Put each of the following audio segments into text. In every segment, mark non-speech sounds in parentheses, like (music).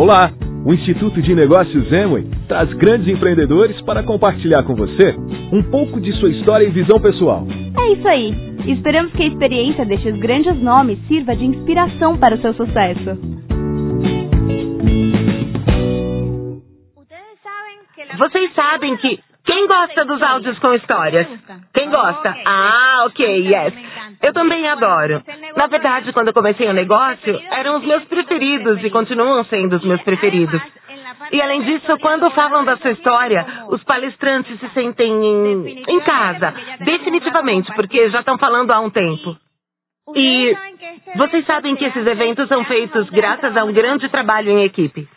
Olá! O Instituto de Negócios Emway traz grandes empreendedores para compartilhar com você um pouco de sua história e visão pessoal. É isso aí! Esperamos que a experiência destes grandes nomes sirva de inspiração para o seu sucesso. Vocês sabem que quem gosta dos áudios com histórias? Quem gosta? Ah, ok, yes. Eu também adoro. Na verdade, quando eu comecei o negócio, eram os meus preferidos e continuam sendo os meus preferidos. E além disso, quando falam da sua história, os palestrantes se sentem em, em casa, definitivamente, porque já estão falando há um tempo. E vocês sabem que esses eventos são feitos graças a um grande trabalho em equipe.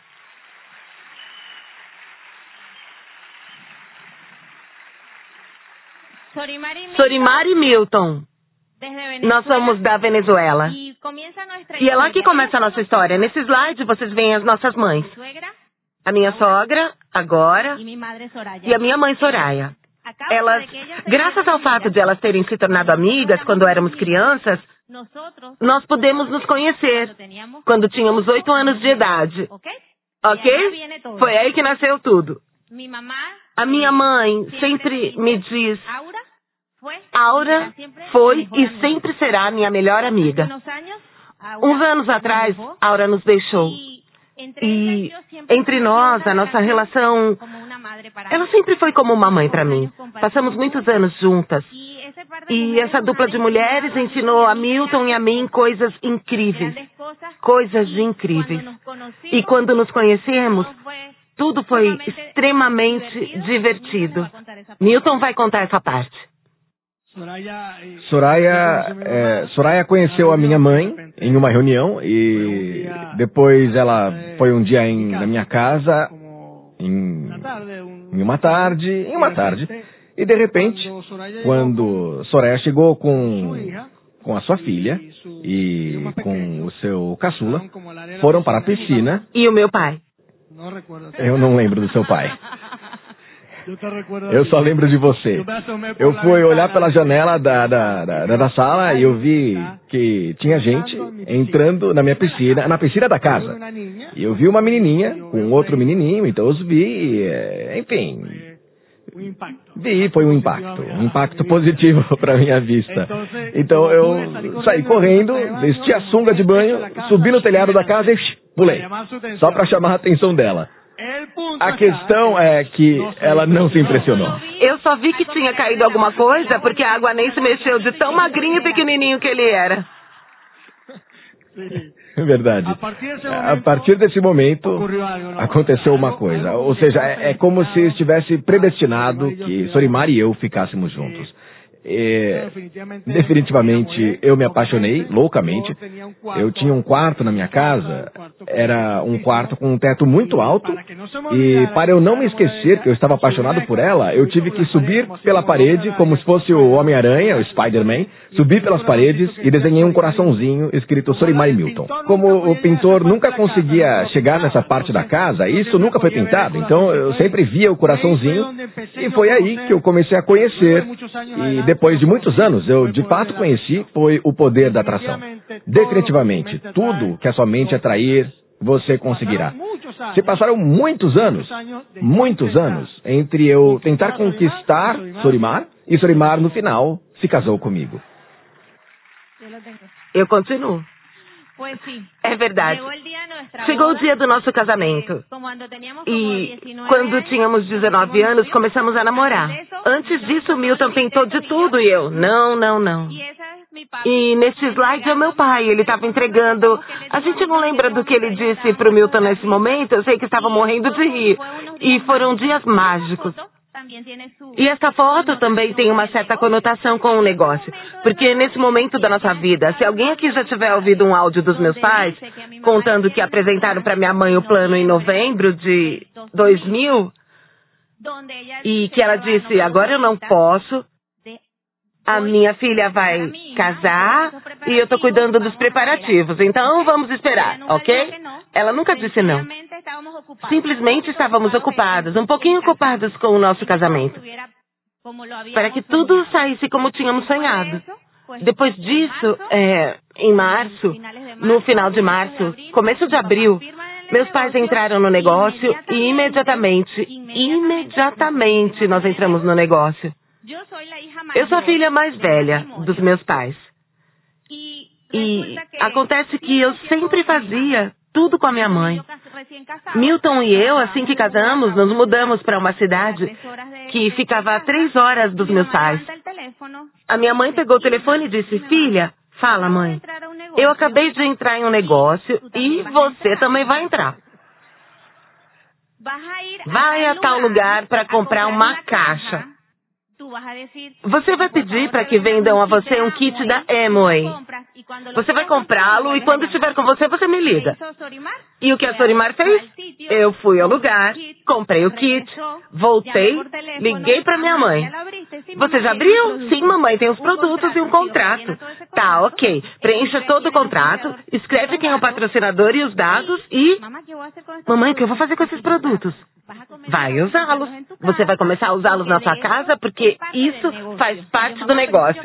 Sorimar e Milton. Nós somos da Venezuela. E é lá que começa a nossa história. Nesse slide vocês veem as nossas mães. A minha sogra, agora, e a minha mãe Soraya. Elas, graças ao fato de elas terem se tornado amigas quando éramos crianças, nós pudemos nos conhecer quando tínhamos oito anos de idade. Ok? Foi aí que nasceu tudo. A minha mãe sempre me diz Aura foi e sempre será minha melhor amiga. Uns anos atrás, Aura nos deixou. E entre nós, a nossa relação. Ela sempre foi como uma mãe para mim. Passamos muitos anos juntas. E essa dupla de mulheres ensinou a Milton e a mim coisas incríveis. Coisas incríveis. E quando nos conhecemos, tudo foi extremamente divertido. Milton vai contar essa parte. Soraya, é, Soraya conheceu a minha mãe em uma reunião e depois ela foi um dia em, na minha casa em, em uma tarde, em uma tarde. e de repente quando Soraya chegou com com a sua filha e com o seu caçula foram para a piscina. E o meu pai? Eu não lembro do seu pai (laughs) eu só lembro de você. Eu fui olhar pela janela da, da, da, da sala e eu vi que tinha gente entrando na minha piscina, na piscina da casa. E eu vi uma menininha com outro menininho, então eu os vi, eh, enfim. Vi, foi um impacto, um impacto positivo para minha vista. Então eu saí correndo, vesti a sunga de banho, subi no telhado da casa e pulei, só para chamar a atenção dela. A questão é que ela não se impressionou. Eu só vi que tinha caído alguma coisa porque a água nem se mexeu de tão magrinho e pequenininho que ele era. É verdade. A partir desse momento, aconteceu uma coisa. Ou seja, é, é como se estivesse predestinado que Sorimar e eu ficássemos juntos. É, definitivamente eu me apaixonei loucamente. Eu tinha um quarto na minha casa, era um quarto com um teto muito alto, e para eu não me esquecer que eu estava apaixonado por ela, eu tive que subir pela parede, como se fosse o Homem-Aranha, o Spider-Man, subi pelas paredes e desenhei um coraçãozinho escrito Sorimari Milton. Como o pintor nunca conseguia chegar nessa parte da casa, isso nunca foi pintado, então eu sempre via o coraçãozinho, e foi aí que eu comecei a conhecer e depois de muitos anos, eu de fato conheci foi o poder da atração. Definitivamente, tudo que a sua mente atrair, você conseguirá. Se passaram muitos anos, muitos anos, entre eu tentar conquistar Sorimar e Sorimar, no final, se casou comigo. Eu continuo. É verdade. Chegou o dia do nosso casamento. E quando tínhamos 19 anos, começamos a namorar. Antes disso, Milton tentou de tudo e eu, não, não, não. E neste slide é o meu pai, ele estava entregando. A gente não lembra do que ele disse para o Milton nesse momento, eu sei que estava morrendo de rir. E foram dias mágicos. E essa foto também tem uma certa conotação com o negócio. Porque nesse momento da nossa vida, se alguém aqui já tiver ouvido um áudio dos meus pais, contando que apresentaram para minha mãe o plano em novembro de 2000, e que ela disse: agora eu não posso, a minha filha vai casar e eu estou cuidando dos preparativos, então vamos esperar, ok? Ela nunca disse não. Simplesmente estávamos ocupados, um pouquinho ocupados com o nosso casamento. Para que tudo saísse como tínhamos sonhado. Depois disso, é, em março, no final de março, começo de abril, Meus pais entraram no negócio e imediatamente, imediatamente nós entramos no negócio. Eu sou a filha mais velha dos meus pais. E acontece que eu sempre fazia tudo com a minha mãe. Milton e eu, assim que casamos, nos mudamos para uma cidade que ficava a três horas dos meus pais. A minha mãe pegou o telefone e disse: Filha, fala, mãe. Eu acabei de entrar em um negócio e você também vai entrar. Vai a tal lugar para comprar uma caixa. Você vai pedir para que vendam a você um kit da Amway. Você vai comprá-lo e quando estiver com você, você me liga. E o que a Sorimar fez? Eu fui ao lugar, comprei o kit, voltei, liguei para minha mãe. Você já abriu? Sim, mamãe, tem os produtos e um contrato. Tá, ok. Preencha todo o contrato, escreve quem é o patrocinador e os dados e. Mamãe, o que eu vou fazer com esses produtos? Vai usá-los. Você vai começar a usá-los na sua casa porque isso faz parte do negócio.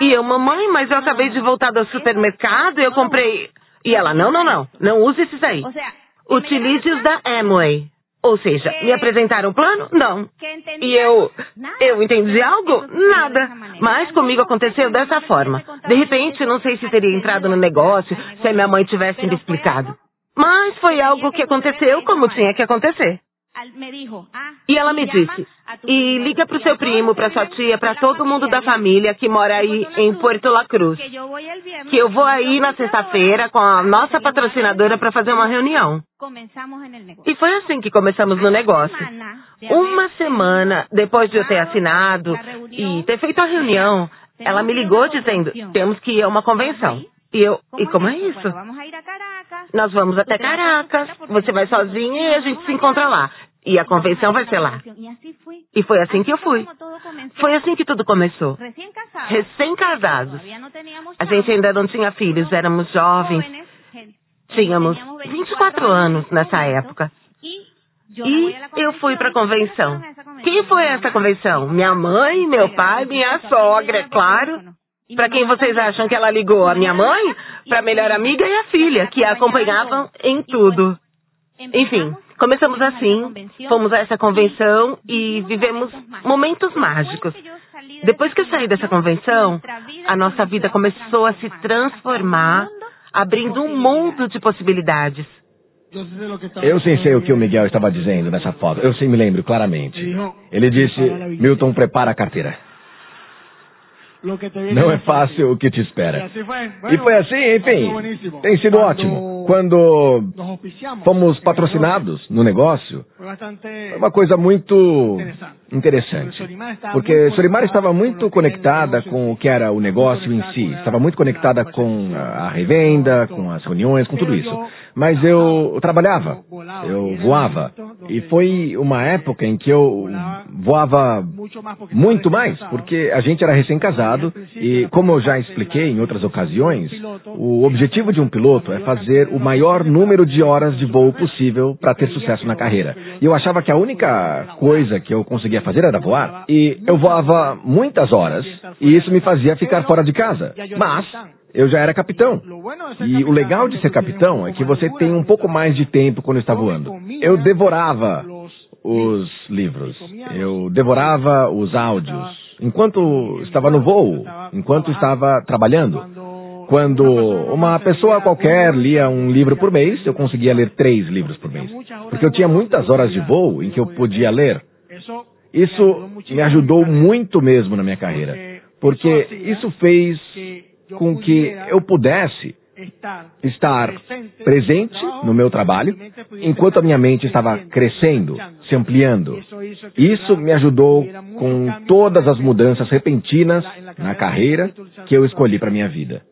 E eu, mamãe, mas eu acabei de voltar do supermercado e eu comprei. E ela, não, não, não. Não use esses aí. Utilize os da Amway. Ou seja, me apresentaram o plano? Não. E eu. Eu entendi algo? Nada. Mas comigo aconteceu dessa forma. De repente, não sei se teria entrado no negócio se a minha mãe tivesse me explicado. Mas foi algo que aconteceu como tinha que acontecer. E ela me disse: e liga para o seu primo, para sua tia, para todo mundo da família que mora aí em Puerto La Cruz. Que eu vou aí na sexta-feira com a nossa patrocinadora para fazer uma reunião. E foi assim que começamos no negócio. Uma semana depois de eu ter assinado e ter feito a reunião, ela me ligou dizendo: temos que ir a uma convenção. E eu, e como é isso? Nós vamos até Caracas, você vai sozinha e a gente se encontra lá. E a convenção vai ser lá. E foi assim que eu fui. Foi assim que tudo começou. Recém-casados. A gente ainda não tinha filhos, éramos jovens. Tínhamos 24 anos nessa época. E eu fui para a convenção. Quem foi essa convenção? Minha mãe, meu pai, minha sogra, é claro. Para quem vocês acham que ela ligou? A minha mãe? Para a melhor amiga e a filha, que a acompanhavam em tudo. Enfim, começamos assim, fomos a essa convenção e vivemos momentos mágicos. Depois que eu saí dessa convenção, a nossa vida começou a se transformar, abrindo um mundo de possibilidades. Eu sim sei o que o Miguel estava dizendo nessa foto. Eu sim me lembro claramente. Ele disse: Milton, prepara a carteira. Não é fácil o que te espera. E foi assim, enfim. Tem sido ótimo. Quando fomos patrocinados no negócio, foi uma coisa muito interessante. Porque Sorimar estava muito conectada com o que era o negócio em si. Estava muito conectada com a revenda, com as reuniões, com tudo isso. Mas eu trabalhava, eu voava. E foi uma época em que eu voava muito mais, porque a gente era recém-casado e, como eu já expliquei em outras ocasiões, o objetivo de um piloto é fazer o maior número de horas de voo possível para ter sucesso na carreira. E eu achava que a única coisa que eu conseguia fazer era voar. E eu voava muitas horas e isso me fazia ficar fora de casa. Mas eu já era capitão. E o legal de ser capitão é que você tem um pouco mais de tempo quando está voando. Eu devorava os livros, eu devorava os áudios, enquanto estava no voo, enquanto estava trabalhando. Quando uma pessoa qualquer lia um livro por mês, eu conseguia ler três livros por mês. Porque eu tinha muitas horas de voo em que eu podia ler. Isso me ajudou muito mesmo na minha carreira. Porque isso fez com que eu pudesse estar presente no meu trabalho, enquanto a minha mente estava crescendo, se ampliando. Isso me ajudou com todas as mudanças repentinas na carreira que eu escolhi para minha vida.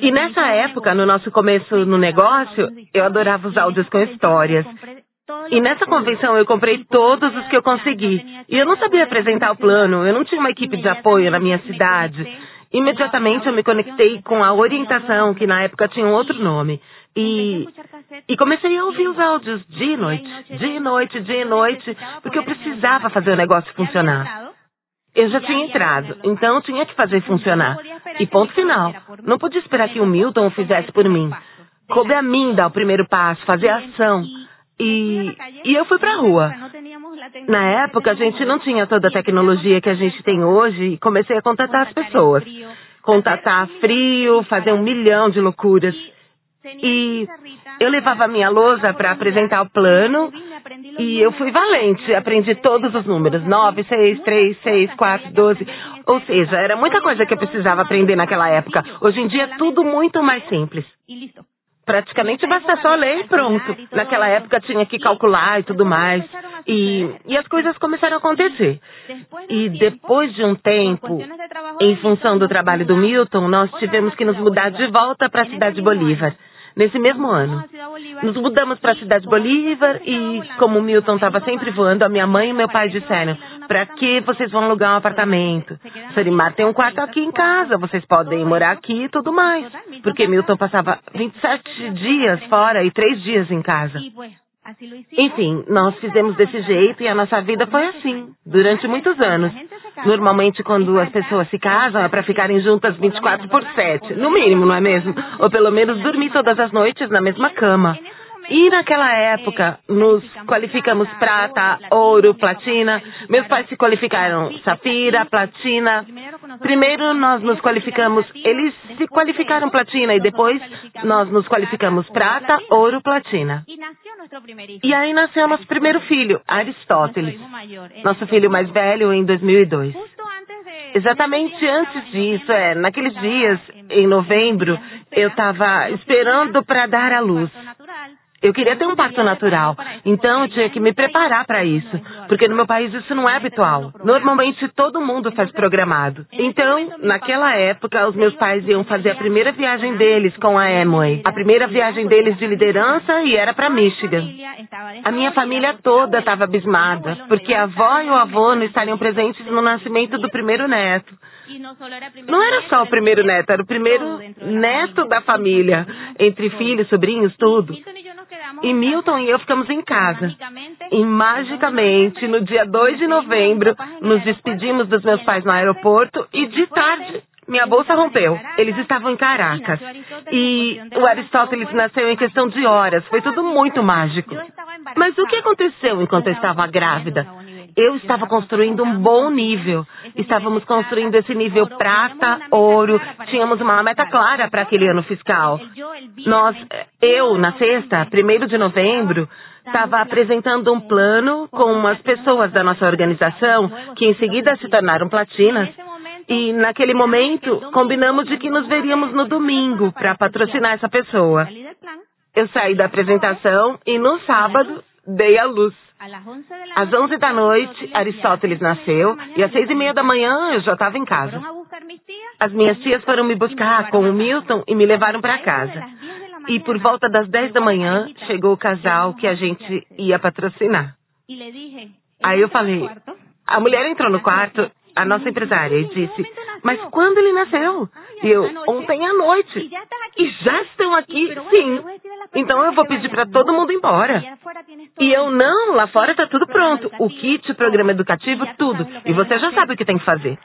E nessa época, no nosso começo no negócio, eu adorava os áudios com histórias. E nessa convenção eu comprei todos os que eu consegui. E eu não sabia apresentar o plano, eu não tinha uma equipe de apoio na minha cidade. Imediatamente eu me conectei com a orientação, que na época tinha um outro nome. E, e comecei a ouvir os áudios dia e noite, dia e noite, dia e noite, porque eu precisava fazer o negócio funcionar. Eu já tinha entrado, então tinha que fazer funcionar. E ponto final. Não podia esperar que o Milton o fizesse por mim. coube a mim dar o primeiro passo, fazer ação. E, e eu fui para a rua. Na época, a gente não tinha toda a tecnologia que a gente tem hoje e comecei a contatar as pessoas. Contatar frio, fazer um milhão de loucuras. E eu levava a minha lousa para apresentar o plano e eu fui valente. Aprendi todos os números: 9, 6, 3, 6, 4, 12. Ou seja, era muita coisa que eu precisava aprender naquela época. Hoje em dia é tudo muito mais simples. Praticamente basta só ler e pronto. Naquela época tinha que calcular e tudo mais. E, e as coisas começaram a acontecer. E depois de um tempo, em função do trabalho do Milton, nós tivemos que nos mudar de volta para a cidade de Bolívar nesse mesmo ano. Nos mudamos para a cidade de Bolívar e, como Milton estava sempre voando, a minha mãe e meu pai disseram: para que vocês vão alugar um apartamento? Sorimar tem um quarto aqui em casa, vocês podem morar aqui e tudo mais. Porque Milton passava 27 dias fora e 3 dias em casa. Enfim, nós fizemos desse jeito e a nossa vida foi assim, durante muitos anos. Normalmente, quando as pessoas se casam, é para ficarem juntas 24 por 7, no mínimo, não é mesmo? Ou pelo menos dormir todas as noites na mesma cama. E naquela época, nos qualificamos prata, ouro, platina. Meus pais se qualificaram safira, platina. Primeiro nós nos qualificamos, eles se qualificaram platina e depois nós nos qualificamos prata, ouro, platina. E aí nasceu nosso primeiro filho, Aristóteles. Nosso filho mais velho em 2002. Exatamente antes disso, é, naqueles dias, em novembro, eu estava esperando para dar à luz. Eu queria ter um parto natural, então eu tinha que me preparar para isso, porque no meu país isso não é habitual. Normalmente todo mundo faz programado. Então, naquela época, os meus pais iam fazer a primeira viagem deles com a Amway, a primeira viagem deles de liderança e era para Michigan. A minha família toda estava abismada, porque a avó e o avô não estariam presentes no nascimento do primeiro neto. Não era só o primeiro neto, era o primeiro neto da família, entre filhos, sobrinhos, tudo. E Milton e eu ficamos em casa. E magicamente, no dia 2 de novembro, nos despedimos dos meus pais no aeroporto e de tarde minha bolsa rompeu. Eles estavam em Caracas. E o Aristóteles nasceu em questão de horas. Foi tudo muito mágico. Mas o que aconteceu enquanto eu estava grávida? Eu estava construindo um bom nível. Estávamos construindo esse nível prata, ouro. Tínhamos uma meta clara para aquele ano fiscal. Nós, eu, na sexta, primeiro de novembro, estava apresentando um plano com umas pessoas da nossa organização que em seguida se tornaram platinas. E naquele momento, combinamos de que nos veríamos no domingo para patrocinar essa pessoa. Eu saí da apresentação e no sábado dei a luz. Às 11 da noite, Aristóteles nasceu e às seis e meia da manhã eu já estava em casa. As minhas tias foram me buscar com o Milton e me levaram para casa. E por volta das 10 da manhã chegou o casal que a gente ia patrocinar. Aí eu falei, a mulher entrou no quarto, a nossa empresária, e disse, mas quando ele nasceu? E eu, ontem à noite. E já estão aqui? Sim. Então eu vou pedir para todo mundo ir embora. E eu, não, lá fora está tudo pronto. O kit, o programa educativo, tudo. E você já sabe o que tem que fazer.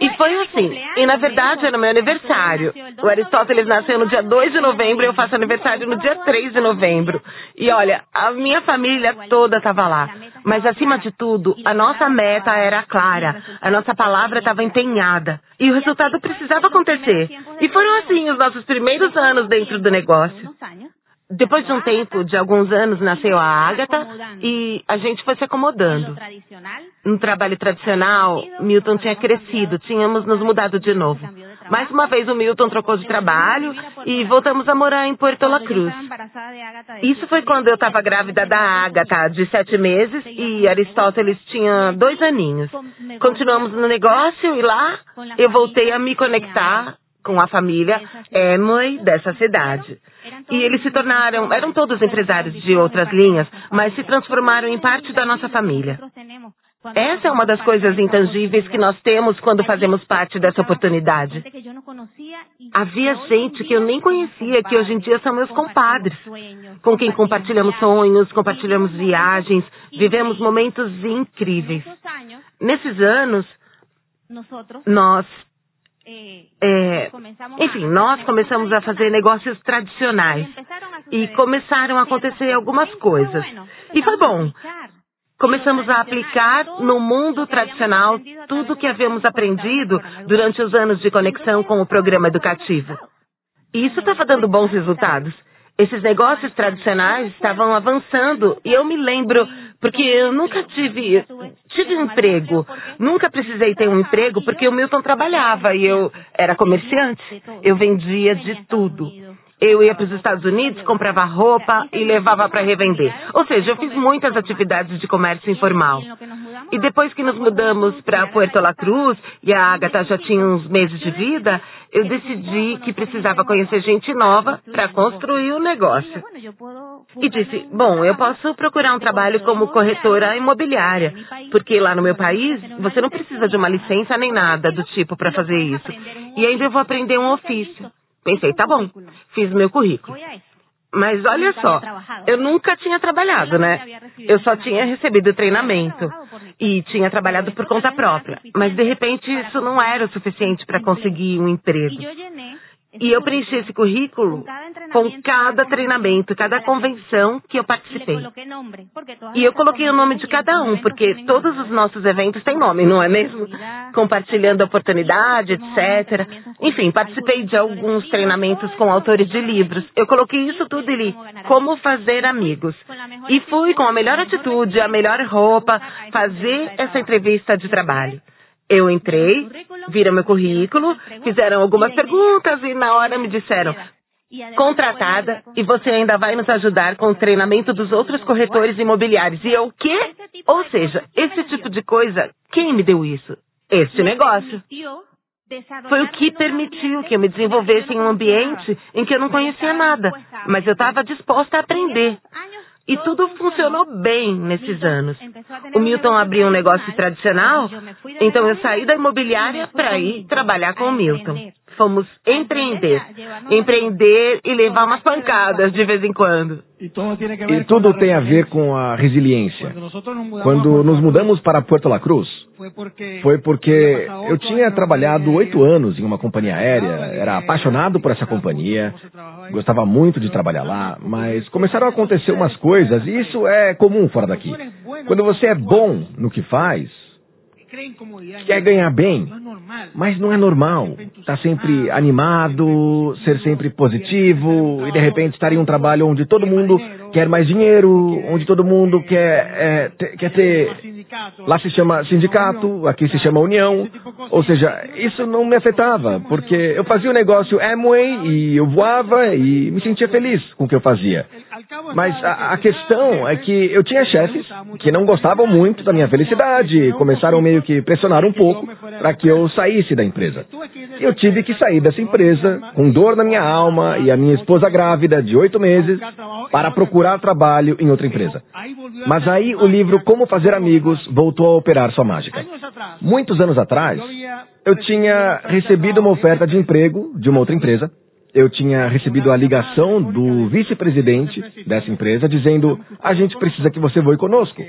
E foi assim. E na verdade era meu aniversário. O Aristóteles nasceu no dia 2 de novembro e eu faço aniversário no dia 3 de novembro. E olha, a minha família toda estava lá. Mas acima de tudo, a nossa meta era clara. A nossa palavra estava empenhada. E o resultado precisava acontecer. E foram assim os nossos primeiros anos dentro do negócio. Depois de um tempo, de alguns anos, nasceu a Ágata e a gente foi se acomodando. No trabalho tradicional, Milton tinha crescido, tínhamos nos mudado de novo. Mais uma vez o Milton trocou de trabalho e voltamos a morar em Puerto La Cruz. Isso foi quando eu estava grávida da Ágata, de sete meses, e Aristóteles tinha dois aninhos. Continuamos no negócio e lá eu voltei a me conectar com a família Emily dessa cidade. E eles se tornaram, eram todos empresários de outras linhas, mas se transformaram em parte da nossa família. Essa é uma das coisas intangíveis que nós temos quando fazemos parte dessa oportunidade. Havia gente que eu nem conhecia, que hoje em dia são meus compadres, com quem compartilhamos sonhos, compartilhamos viagens, vivemos momentos incríveis. Nesses anos, nós É, enfim, nós começamos a fazer negócios tradicionais e começaram a acontecer algumas coisas. E foi bom. Começamos a aplicar no mundo tradicional tudo o que havíamos aprendido durante os anos de conexão com o programa educativo. E isso estava dando bons resultados. Esses negócios tradicionais estavam avançando e eu me lembro, porque eu nunca tive, tive emprego, nunca precisei ter um emprego porque o Milton trabalhava e eu era comerciante, eu vendia de tudo. Eu ia para os Estados Unidos, comprava roupa e levava para revender. Ou seja, eu fiz muitas atividades de comércio informal. E depois que nos mudamos para Puerto La Cruz e a Agatha já tinha uns meses de vida, eu decidi que precisava conhecer gente nova para construir o negócio. E disse: Bom, eu posso procurar um trabalho como corretora imobiliária, porque lá no meu país você não precisa de uma licença nem nada do tipo para fazer isso. E ainda eu vou aprender um ofício. Pensei, tá bom, fiz meu currículo. Mas olha só, eu nunca tinha trabalhado, né? Eu só tinha recebido treinamento e tinha trabalhado por conta própria. Mas de repente isso não era o suficiente para conseguir um emprego. E eu preenchi esse currículo com cada treinamento, cada convenção que eu participei. E eu coloquei o nome de cada um, porque todos os nossos eventos têm nome, não é mesmo? Compartilhando oportunidade, etc. Enfim, participei de alguns treinamentos com autores de livros. Eu coloquei isso tudo e li como fazer amigos. E fui com a melhor atitude, a melhor roupa, fazer essa entrevista de trabalho. Eu entrei, viram meu currículo, fizeram algumas perguntas e na hora me disseram: contratada e você ainda vai nos ajudar com o treinamento dos outros corretores imobiliários. E eu o quê? Ou seja, esse tipo de coisa, quem me deu isso? Este negócio. Foi o que permitiu que eu me desenvolvesse em um ambiente em que eu não conhecia nada, mas eu estava disposta a aprender. E tudo funcionou bem nesses anos. O Milton abriu um negócio tradicional, então eu saí da imobiliária para ir trabalhar com o Milton. Fomos empreender. Empreender e levar umas pancadas de vez em quando. E tudo tem a ver com a resiliência. Quando nos mudamos para Puerto La Cruz, foi porque eu tinha trabalhado oito anos em uma companhia aérea, era apaixonado por essa companhia, gostava muito de trabalhar lá, mas começaram a acontecer umas coisas, e isso é comum fora daqui. Quando você é bom no que faz, quer ganhar bem, mas não é normal. Estar tá sempre animado, ser sempre positivo e de repente estar em um trabalho onde todo mundo quer mais dinheiro, onde todo mundo quer, é, ter, quer ter. Lá se chama sindicato, aqui se chama união. Ou seja, isso não me afetava, porque eu fazia o negócio Amway e eu voava e me sentia feliz com o que eu fazia. Mas a, a questão é que eu tinha chefes que não gostavam muito da minha felicidade, começaram meio que pressionar um pouco para que eu saísse da empresa. Eu tive que sair dessa empresa com dor na minha alma e a minha esposa grávida de oito meses para procurar trabalho em outra empresa. Mas aí o livro Como Fazer Amigos voltou a operar sua mágica. Muitos anos atrás, eu tinha recebido uma oferta de emprego de uma outra empresa. Eu tinha recebido a ligação do vice-presidente dessa empresa dizendo: a gente precisa que você voe conosco.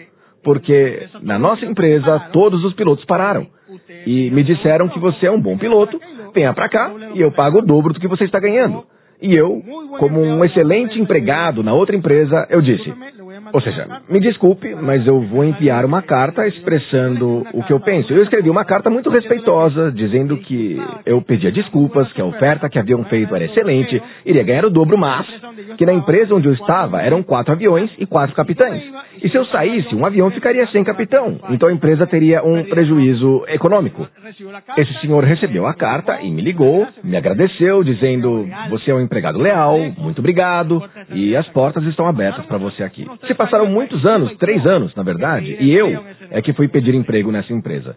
Porque na nossa empresa todos os pilotos pararam. E me disseram que você é um bom piloto, venha para cá e eu pago o dobro do que você está ganhando. E eu, como um excelente empregado na outra empresa, eu disse: ou seja, me desculpe, mas eu vou enviar uma carta expressando o que eu penso. Eu escrevi uma carta muito respeitosa, dizendo que eu pedia desculpas, que a oferta que haviam feito era excelente, iria ganhar o dobro, mas que na empresa onde eu estava eram quatro aviões e quatro capitães. E se eu saísse, um avião ficaria sem capitão, então a empresa teria um prejuízo econômico. Esse senhor recebeu a carta e me ligou, me agradeceu, dizendo: Você é um empregado leal, muito obrigado, e as portas estão abertas para você aqui. Se passaram muitos anos, três anos, na verdade, e eu é que fui pedir emprego nessa empresa.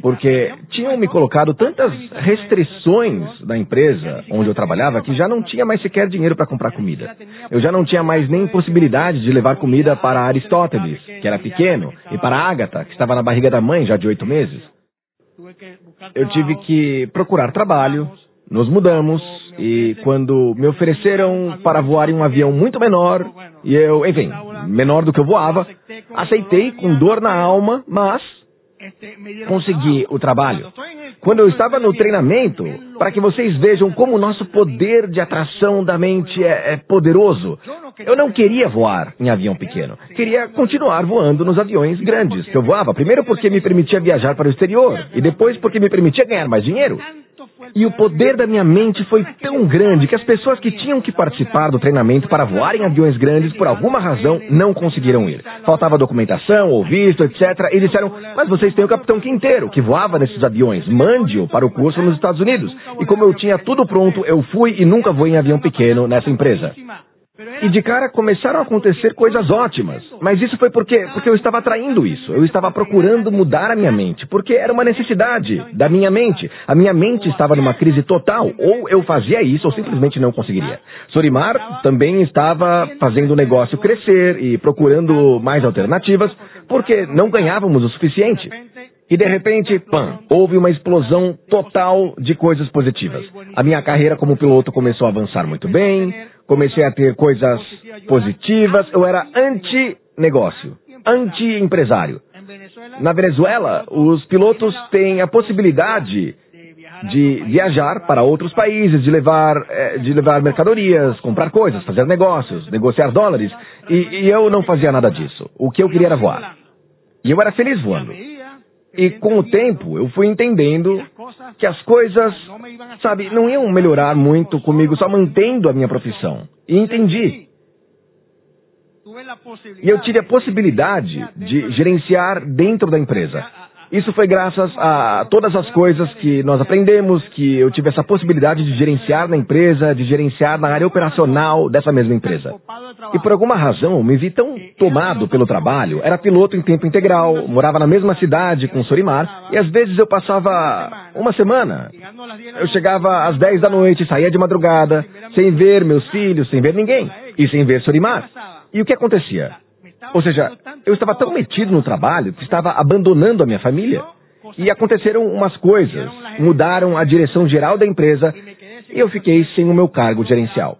Porque tinham me colocado tantas restrições da empresa onde eu trabalhava que já não tinha mais sequer dinheiro para comprar comida. Eu já não tinha mais nem possibilidade de levar comida para Aristóteles, que era pequeno, e para Ágata, que estava na barriga da mãe já de oito meses. Eu tive que procurar trabalho, nos mudamos, e quando me ofereceram para voar em um avião muito menor, e eu, enfim, menor do que eu voava. Aceitei com dor na alma, mas consegui o trabalho. Quando eu estava no treinamento, para que vocês vejam como o nosso poder de atração da mente é, é poderoso, eu não queria voar em avião pequeno. Queria continuar voando nos aviões grandes que eu voava. Primeiro porque me permitia viajar para o exterior e depois porque me permitia ganhar mais dinheiro. E o poder da minha mente foi tão grande que as pessoas que tinham que participar do treinamento para voar em aviões grandes, por alguma razão, não conseguiram ir. Faltava documentação ou visto, etc. E disseram: Mas vocês têm o capitão Quinteiro, que voava nesses aviões. Mande-o para o curso nos Estados Unidos. E como eu tinha tudo pronto, eu fui e nunca voei em avião pequeno nessa empresa. E de cara começaram a acontecer coisas ótimas. Mas isso foi porque, porque eu estava atraindo isso. Eu estava procurando mudar a minha mente. Porque era uma necessidade da minha mente. A minha mente estava numa crise total. Ou eu fazia isso ou simplesmente não conseguiria. Sorimar também estava fazendo o negócio crescer e procurando mais alternativas porque não ganhávamos o suficiente. E de repente, pam, houve uma explosão total de coisas positivas. A minha carreira como piloto começou a avançar muito bem, comecei a ter coisas positivas, eu era anti-negócio, anti-empresário. Na Venezuela, os pilotos têm a possibilidade de viajar para outros países, de levar, eh, de levar mercadorias, comprar coisas, fazer negócios, negociar dólares. E, e eu não fazia nada disso. O que eu queria era voar. E eu era feliz voando. E com o tempo eu fui entendendo que as coisas, sabe, não iam melhorar muito comigo só mantendo a minha profissão. E entendi. E eu tive a possibilidade de gerenciar dentro da empresa. Isso foi graças a todas as coisas que nós aprendemos, que eu tive essa possibilidade de gerenciar na empresa, de gerenciar na área operacional dessa mesma empresa. E por alguma razão, me vi tão tomado pelo trabalho, era piloto em tempo integral, morava na mesma cidade com Sorimar, e às vezes eu passava uma semana. Eu chegava às 10 da noite, saía de madrugada, sem ver meus filhos, sem ver ninguém, e sem ver Sorimar. E o que acontecia? Ou seja, eu estava tão metido no trabalho que estava abandonando a minha família. E aconteceram umas coisas, mudaram a direção geral da empresa e eu fiquei sem o meu cargo gerencial.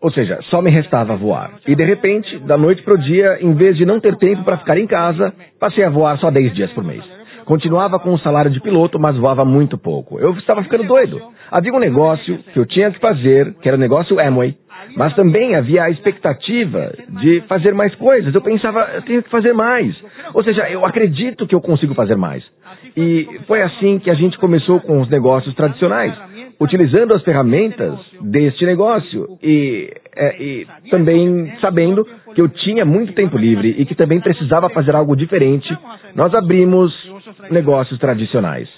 Ou seja, só me restava voar. E de repente, da noite para o dia, em vez de não ter tempo para ficar em casa, passei a voar só 10 dias por mês. Continuava com o salário de piloto, mas voava muito pouco. Eu estava ficando doido. Havia um negócio que eu tinha que fazer, que era o negócio Amway, mas também havia a expectativa de fazer mais coisas. Eu pensava, eu tenho que fazer mais. Ou seja, eu acredito que eu consigo fazer mais. E foi assim que a gente começou com os negócios tradicionais, utilizando as ferramentas deste negócio e, é, e também sabendo que eu tinha muito tempo livre e que também precisava fazer algo diferente. Nós abrimos negócios tradicionais.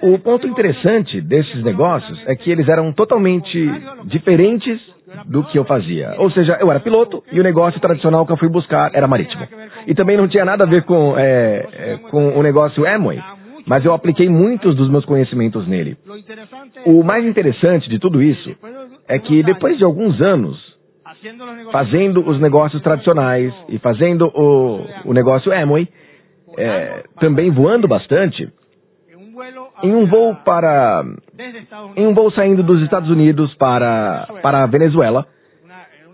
O ponto interessante desses negócios é que eles eram totalmente diferentes do que eu fazia. Ou seja, eu era piloto e o negócio tradicional que eu fui buscar era marítimo. E também não tinha nada a ver com, é, é, com o negócio Amway, mas eu apliquei muitos dos meus conhecimentos nele. O mais interessante de tudo isso é que depois de alguns anos fazendo os negócios tradicionais e fazendo o, o negócio Amway, é, também voando bastante, em um voo para em um voo saindo dos Estados Unidos para para a Venezuela,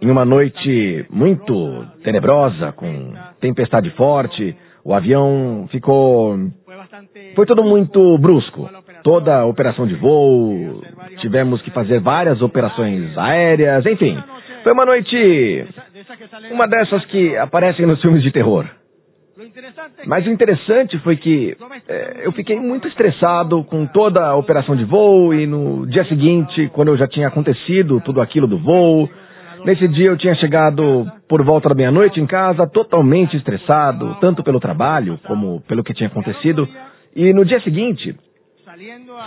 em uma noite muito tenebrosa com tempestade forte, o avião ficou foi tudo muito brusco. Toda a operação de voo, tivemos que fazer várias operações aéreas, enfim. Foi uma noite uma dessas que aparecem nos filmes de terror. Mas o interessante foi que é, eu fiquei muito estressado com toda a operação de voo e no dia seguinte, quando eu já tinha acontecido tudo aquilo do voo, nesse dia eu tinha chegado por volta da meia-noite em casa totalmente estressado, tanto pelo trabalho como pelo que tinha acontecido. E no dia seguinte,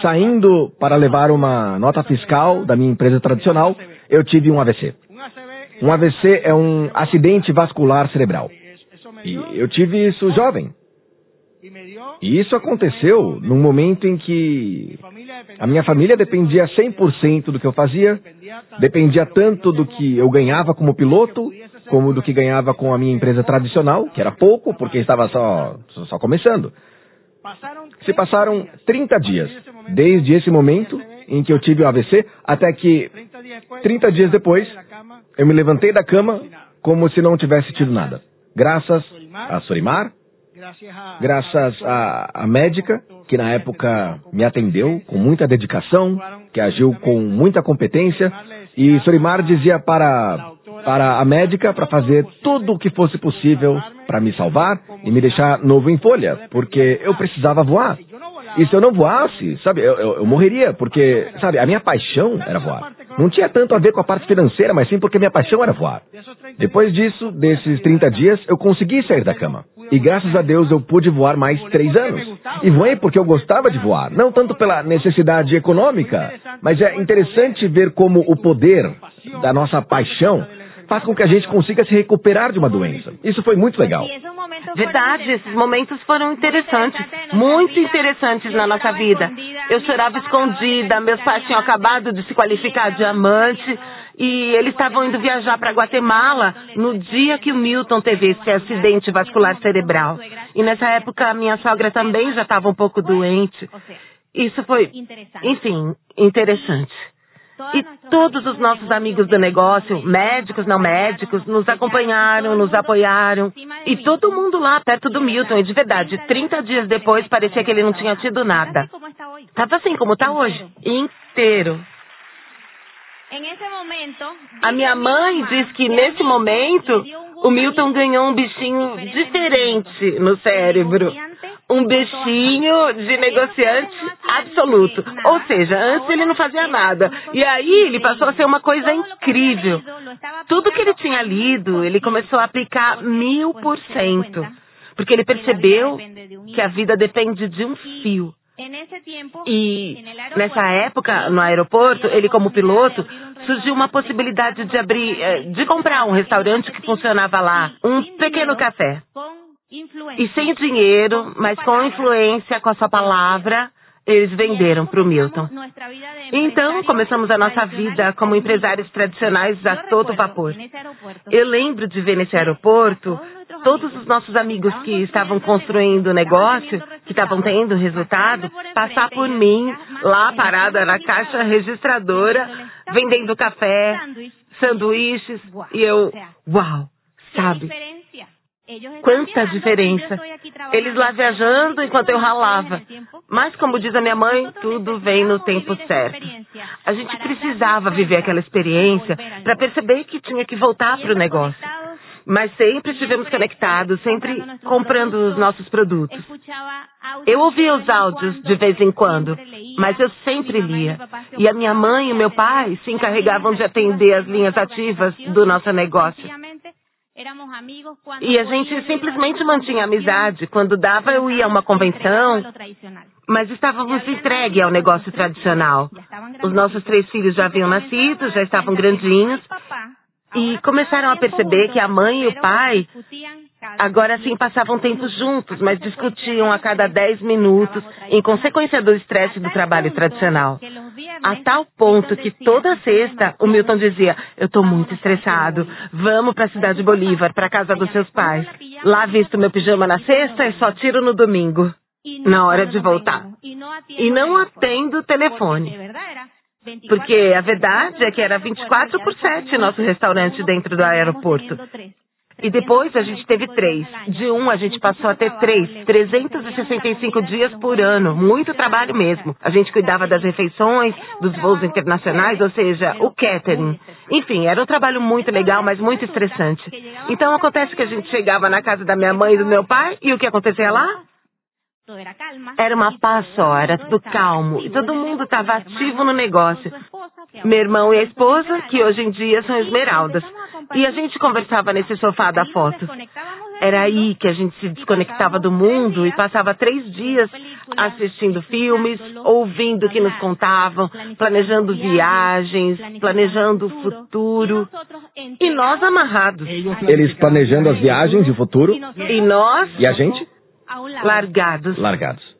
saindo para levar uma nota fiscal da minha empresa tradicional, eu tive um AVC. Um AVC é um acidente vascular cerebral. E eu tive isso jovem. E isso aconteceu num momento em que a minha família dependia 100% do que eu fazia, dependia tanto do que eu ganhava como piloto, como do que ganhava com a minha empresa tradicional, que era pouco, porque estava só, só começando. Se passaram 30 dias, desde esse momento em que eu tive o AVC, até que 30 dias depois, eu me levantei da cama como se não tivesse tido nada. Graças a Sorimar, graças à médica, que na época me atendeu com muita dedicação, que agiu com muita competência, e Sorimar dizia para, para a médica para fazer tudo o que fosse possível para me salvar e me deixar novo em folha, porque eu precisava voar. E se eu não voasse, sabe, eu, eu, eu, morreria, porque, sabe, a minha paixão era voar. Não tinha tanto a ver com a parte financeira, mas sim porque minha paixão era voar. Depois disso, desses 30 dias, eu consegui sair da cama. E graças a Deus eu pude voar mais três anos. E voei porque eu gostava de voar, não tanto pela necessidade econômica, mas é interessante ver como o poder da nossa paixão faz com que a gente consiga se recuperar de uma doença. Isso foi muito legal. Verdade, esses momentos foram interessantes, muito interessantes na nossa vida. Eu chorava escondida, meus pais tinham acabado de se qualificar diamante e eles estavam indo viajar para Guatemala no dia que o Milton teve esse acidente vascular cerebral. E nessa época a minha sogra também já estava um pouco doente. Isso foi, enfim, interessante. E todos os nossos amigos do negócio, médicos, não médicos, nos acompanharam, nos apoiaram. E todo mundo lá perto do Milton. E de verdade, 30 dias depois parecia que ele não tinha tido nada. Tava assim como tá hoje, inteiro. A minha mãe diz que nesse momento o Milton ganhou um bichinho diferente no cérebro um bichinho de negociante absoluto. Ou seja, antes ele não fazia nada. E aí ele passou a ser uma coisa incrível. Tudo que ele tinha lido, ele começou a aplicar mil por cento. Porque ele percebeu que a vida depende de um fio. E nessa época, no aeroporto, ele como piloto, surgiu uma possibilidade de abrir, eh, de comprar um restaurante que funcionava lá, um pequeno café. E sem dinheiro, mas com influência, com a sua palavra, eles venderam para o Milton. Então, começamos a nossa vida como empresários tradicionais a todo vapor. Eu lembro de ver nesse aeroporto todos os nossos amigos que estavam construindo negócio, que estavam tendo resultado, passar por mim, lá parada na caixa registradora, vendendo café, sanduíches, e eu, uau, sabe? Quanta diferença. Eles lá viajando enquanto eu ralava. Mas, como diz a minha mãe, tudo vem no tempo certo. A gente precisava viver aquela experiência para perceber que tinha que voltar para o negócio. Mas sempre estivemos conectados, sempre comprando os nossos produtos. Eu ouvia os áudios de vez em quando, mas eu sempre lia. E a minha mãe e meu pai se encarregavam de atender as linhas ativas do nosso negócio. E a gente simplesmente mantinha amizade. Quando dava, eu ia a uma convenção, mas estávamos entregues ao negócio tradicional. Os nossos três filhos já haviam nascido, já estavam grandinhos, e começaram a perceber que a mãe e o pai Agora sim passavam tempo juntos, mas discutiam a cada dez minutos, em consequência do estresse do trabalho tradicional. A tal ponto que toda sexta o Milton dizia: Eu estou muito estressado, vamos para a cidade de Bolívar, para a casa dos seus pais. Lá visto meu pijama na sexta e só tiro no domingo, na hora de voltar. E não atendo o telefone. Porque a verdade é que era 24 por 7 nosso restaurante dentro do aeroporto. E depois a gente teve três. De um a gente passou a ter três. 365 dias por ano. Muito trabalho mesmo. A gente cuidava das refeições, dos voos internacionais, ou seja, o catering. Enfim, era um trabalho muito legal, mas muito estressante. Então acontece que a gente chegava na casa da minha mãe e do meu pai, e o que acontecia lá? Era uma paz só, era tudo calmo. E todo mundo estava ativo no negócio. Meu irmão e a esposa, que hoje em dia são esmeraldas. E a gente conversava nesse sofá da foto. Era aí que a gente se desconectava do mundo e passava três dias assistindo filmes, ouvindo o que nos contavam, planejando viagens, planejando o futuro. E nós amarrados. Eles planejando as viagens e o futuro. E nós. E a gente? Largados. Largados.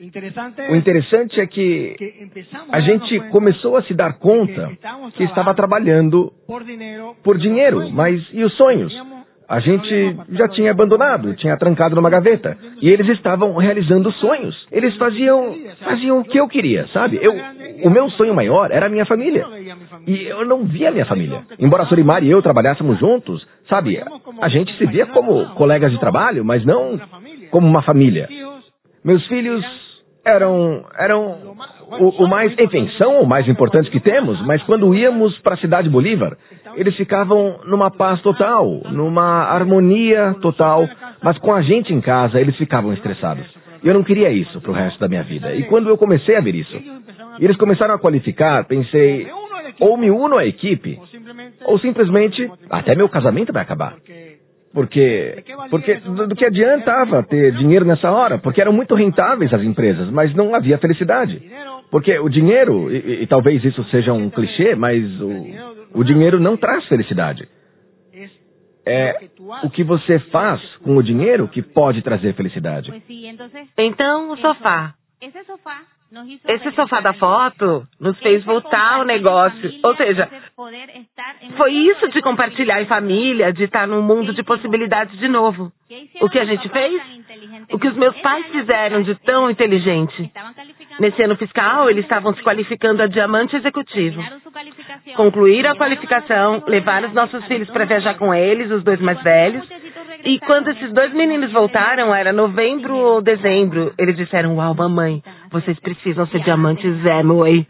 O interessante é que a gente começou a se dar conta que estava trabalhando por dinheiro, mas e os sonhos? A gente já tinha abandonado, tinha trancado numa gaveta. E eles estavam realizando sonhos. Eles faziam, faziam o que eu queria, sabe? Eu, o meu sonho maior era a minha família. E eu não via a minha família. Embora a Sorimar e eu trabalhássemos juntos, sabe? A gente se via como colegas de trabalho, mas não como uma família. Meus filhos eram, eram o, o, mais, enfim, são o mais importante que temos, mas quando íamos para a cidade Bolívar, eles ficavam numa paz total, numa harmonia total, mas com a gente em casa, eles ficavam estressados. Eu não queria isso para o resto da minha vida. E quando eu comecei a ver isso, e eles começaram a qualificar, pensei, ou me uno à equipe, ou simplesmente até meu casamento vai acabar. Porque, porque do que adiantava ter dinheiro nessa hora? Porque eram muito rentáveis as empresas, mas não havia felicidade. Porque o dinheiro, e, e talvez isso seja um clichê, mas o, o dinheiro não traz felicidade. É o que você faz com o dinheiro que pode trazer felicidade. Então, o sofá. Esse sofá da foto nos fez voltar ao negócio. Ou seja, foi isso de compartilhar em família, de estar num mundo de possibilidades de novo. O que a gente fez? O que os meus pais fizeram de tão inteligente. Nesse ano fiscal, eles estavam se qualificando a diamante executivo. Concluíram a qualificação, levaram os nossos filhos para viajar com eles, os dois mais velhos, e quando esses dois meninos voltaram, era novembro ou dezembro, eles disseram: Uau, mamãe, vocês precisam ser diamantes Amway.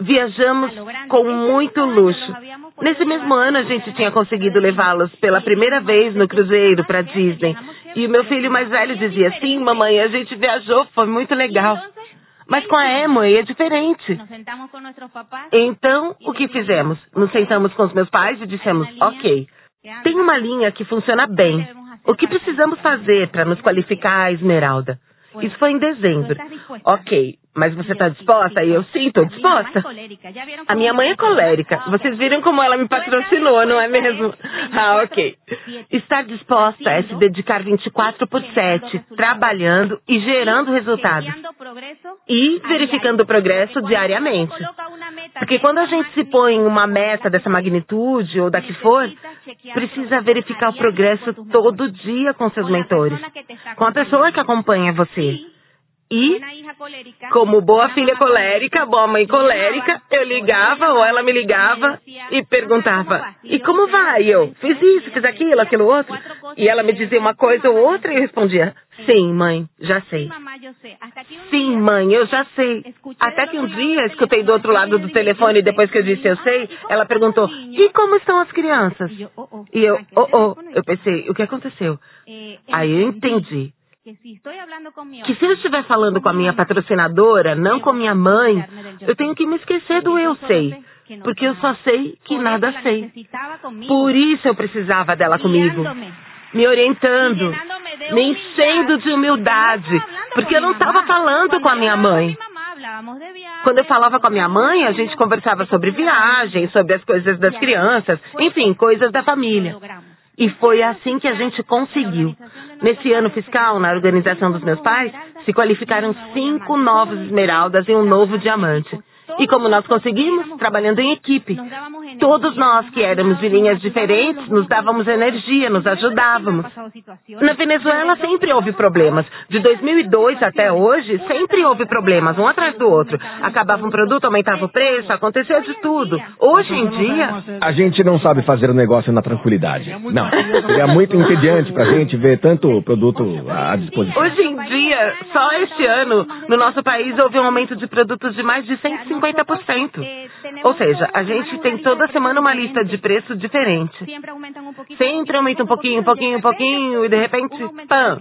Viajamos com muito luxo. Nesse mesmo ano, a gente tinha conseguido levá-los pela primeira vez no cruzeiro para Disney. E o meu filho mais velho dizia: Sim, mamãe, a gente viajou, foi muito legal. Mas com a Amway é diferente. Então, o que fizemos? Nos sentamos com os meus pais e dissemos: Ok. Tem uma linha que funciona bem. O que precisamos fazer para nos qualificar a Esmeralda? Isso foi em dezembro. Ok, mas você está disposta? E eu sim, estou disposta. A minha mãe é colérica. Vocês viram como ela me patrocinou, não é mesmo? (laughs) Ah, ok. Estar disposta é se dedicar 24 por 7, trabalhando e gerando resultados. E verificando o progresso diariamente. Porque quando a gente se põe em uma meta dessa magnitude ou da que for, precisa verificar o progresso todo dia com seus mentores, com a pessoa que acompanha você. E, como boa filha colérica, boa mãe colérica, eu ligava ou ela me ligava e perguntava: E como vai? Eu fiz isso, fiz aquilo, aquilo outro. E ela me dizia uma coisa ou outra e eu respondia: Sim, mãe, já sei. Sim, mãe, eu já sei. Até que um dia escutei do outro lado do telefone e depois que eu disse eu sei, ela perguntou: E como estão as crianças? E eu, oh, oh, eu pensei: O que aconteceu? Aí eu entendi que se eu estiver falando com a minha patrocinadora, não com minha mãe, eu tenho que me esquecer do eu sei. Porque eu só sei que nada sei. Por isso eu precisava dela comigo. Me orientando, me enchendo de humildade. Porque eu não estava falando com a minha mãe. Quando eu falava com a minha mãe, a gente conversava sobre viagem, sobre as coisas das crianças, enfim, coisas da família. E foi assim que a gente conseguiu. Nesse ano fiscal, na organização dos meus pais, se qualificaram cinco novos esmeraldas e um novo diamante. E como nós conseguimos? Trabalhando em equipe. Todos nós que éramos de linhas diferentes nos dávamos energia, nos ajudávamos. Na Venezuela sempre houve problemas. De 2002 até hoje, sempre houve problemas, um atrás do outro. Acabava um produto, aumentava o preço, aconteceu de tudo. Hoje em dia. A gente não sabe fazer o negócio na tranquilidade. Não. Seria muito entediante pra gente ver tanto produto à disposição. Hoje em dia, só este ano, no nosso país, houve um aumento de produtos de mais de 150 50%. Ou seja, a gente tem toda semana uma lista de preço diferente. Sempre aumenta um pouquinho, um pouquinho, um pouquinho, e de repente, pam,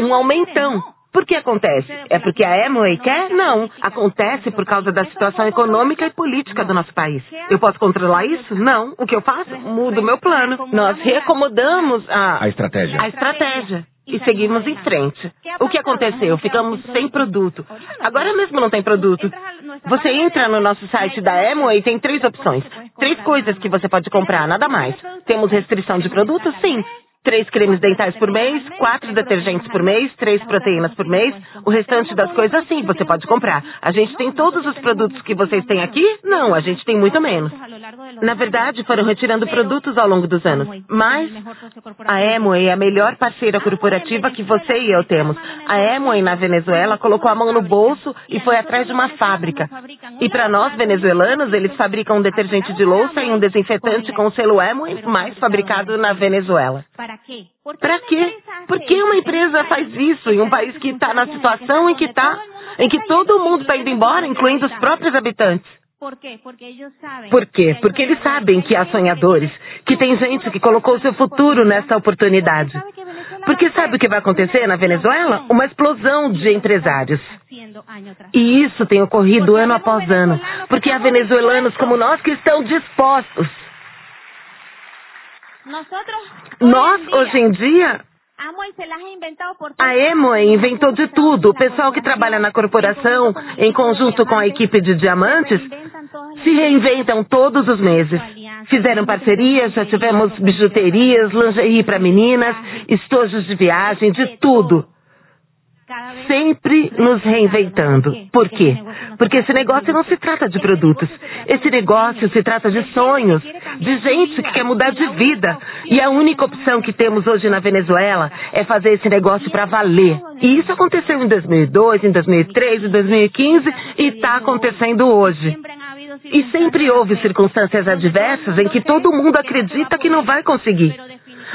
um aumentão. Por que acontece? É porque a Amway quer? Não. Acontece por causa da situação econômica e política do nosso país. Eu posso controlar isso? Não. O que eu faço? Mudo o meu plano. Nós reacomodamos a... A estratégia. A estratégia e seguimos em frente. O que aconteceu? Ficamos sem produto. Agora mesmo não tem produto. Você entra no nosso site da Emo e tem três opções. Três coisas que você pode comprar, nada mais. Temos restrição de produtos? Sim. Três cremes dentais por mês, quatro detergentes por mês, três proteínas por mês. O restante das coisas, sim, você pode comprar. A gente tem todos os produtos que vocês têm aqui? Não, a gente tem muito menos. Na verdade, foram retirando produtos ao longo dos anos. Mas a Amway é a melhor parceira corporativa que você e eu temos. A Amway na Venezuela colocou a mão no bolso e foi atrás de uma fábrica. E para nós venezuelanos, eles fabricam um detergente de louça e um desinfetante com selo Amway mais fabricado na Venezuela. Para quê? Por que uma empresa faz isso em um país que está na situação em que está, em que todo mundo está indo embora, incluindo os próprios habitantes? Por quê? Porque eles sabem que há sonhadores, que tem gente que colocou seu futuro nessa oportunidade. Porque sabe o que vai acontecer na Venezuela? Uma explosão de empresários. E isso tem ocorrido ano após ano, porque há venezuelanos como nós que estão dispostos. Nós, hoje em dia, a Emoe inventou de tudo. O pessoal que trabalha na corporação, em conjunto com a equipe de diamantes, se reinventam todos os meses. Fizeram parcerias, já tivemos bijuterias, lingerie para meninas, estojos de viagem, de tudo sempre nos reinventando. Por quê? Porque esse negócio não se trata de produtos. Esse negócio se trata de sonhos, de gente que quer mudar de vida. E a única opção que temos hoje na Venezuela é fazer esse negócio para valer. E isso aconteceu em 2002, em 2003, em 2015 e está acontecendo hoje. E sempre houve circunstâncias adversas em que todo mundo acredita que não vai conseguir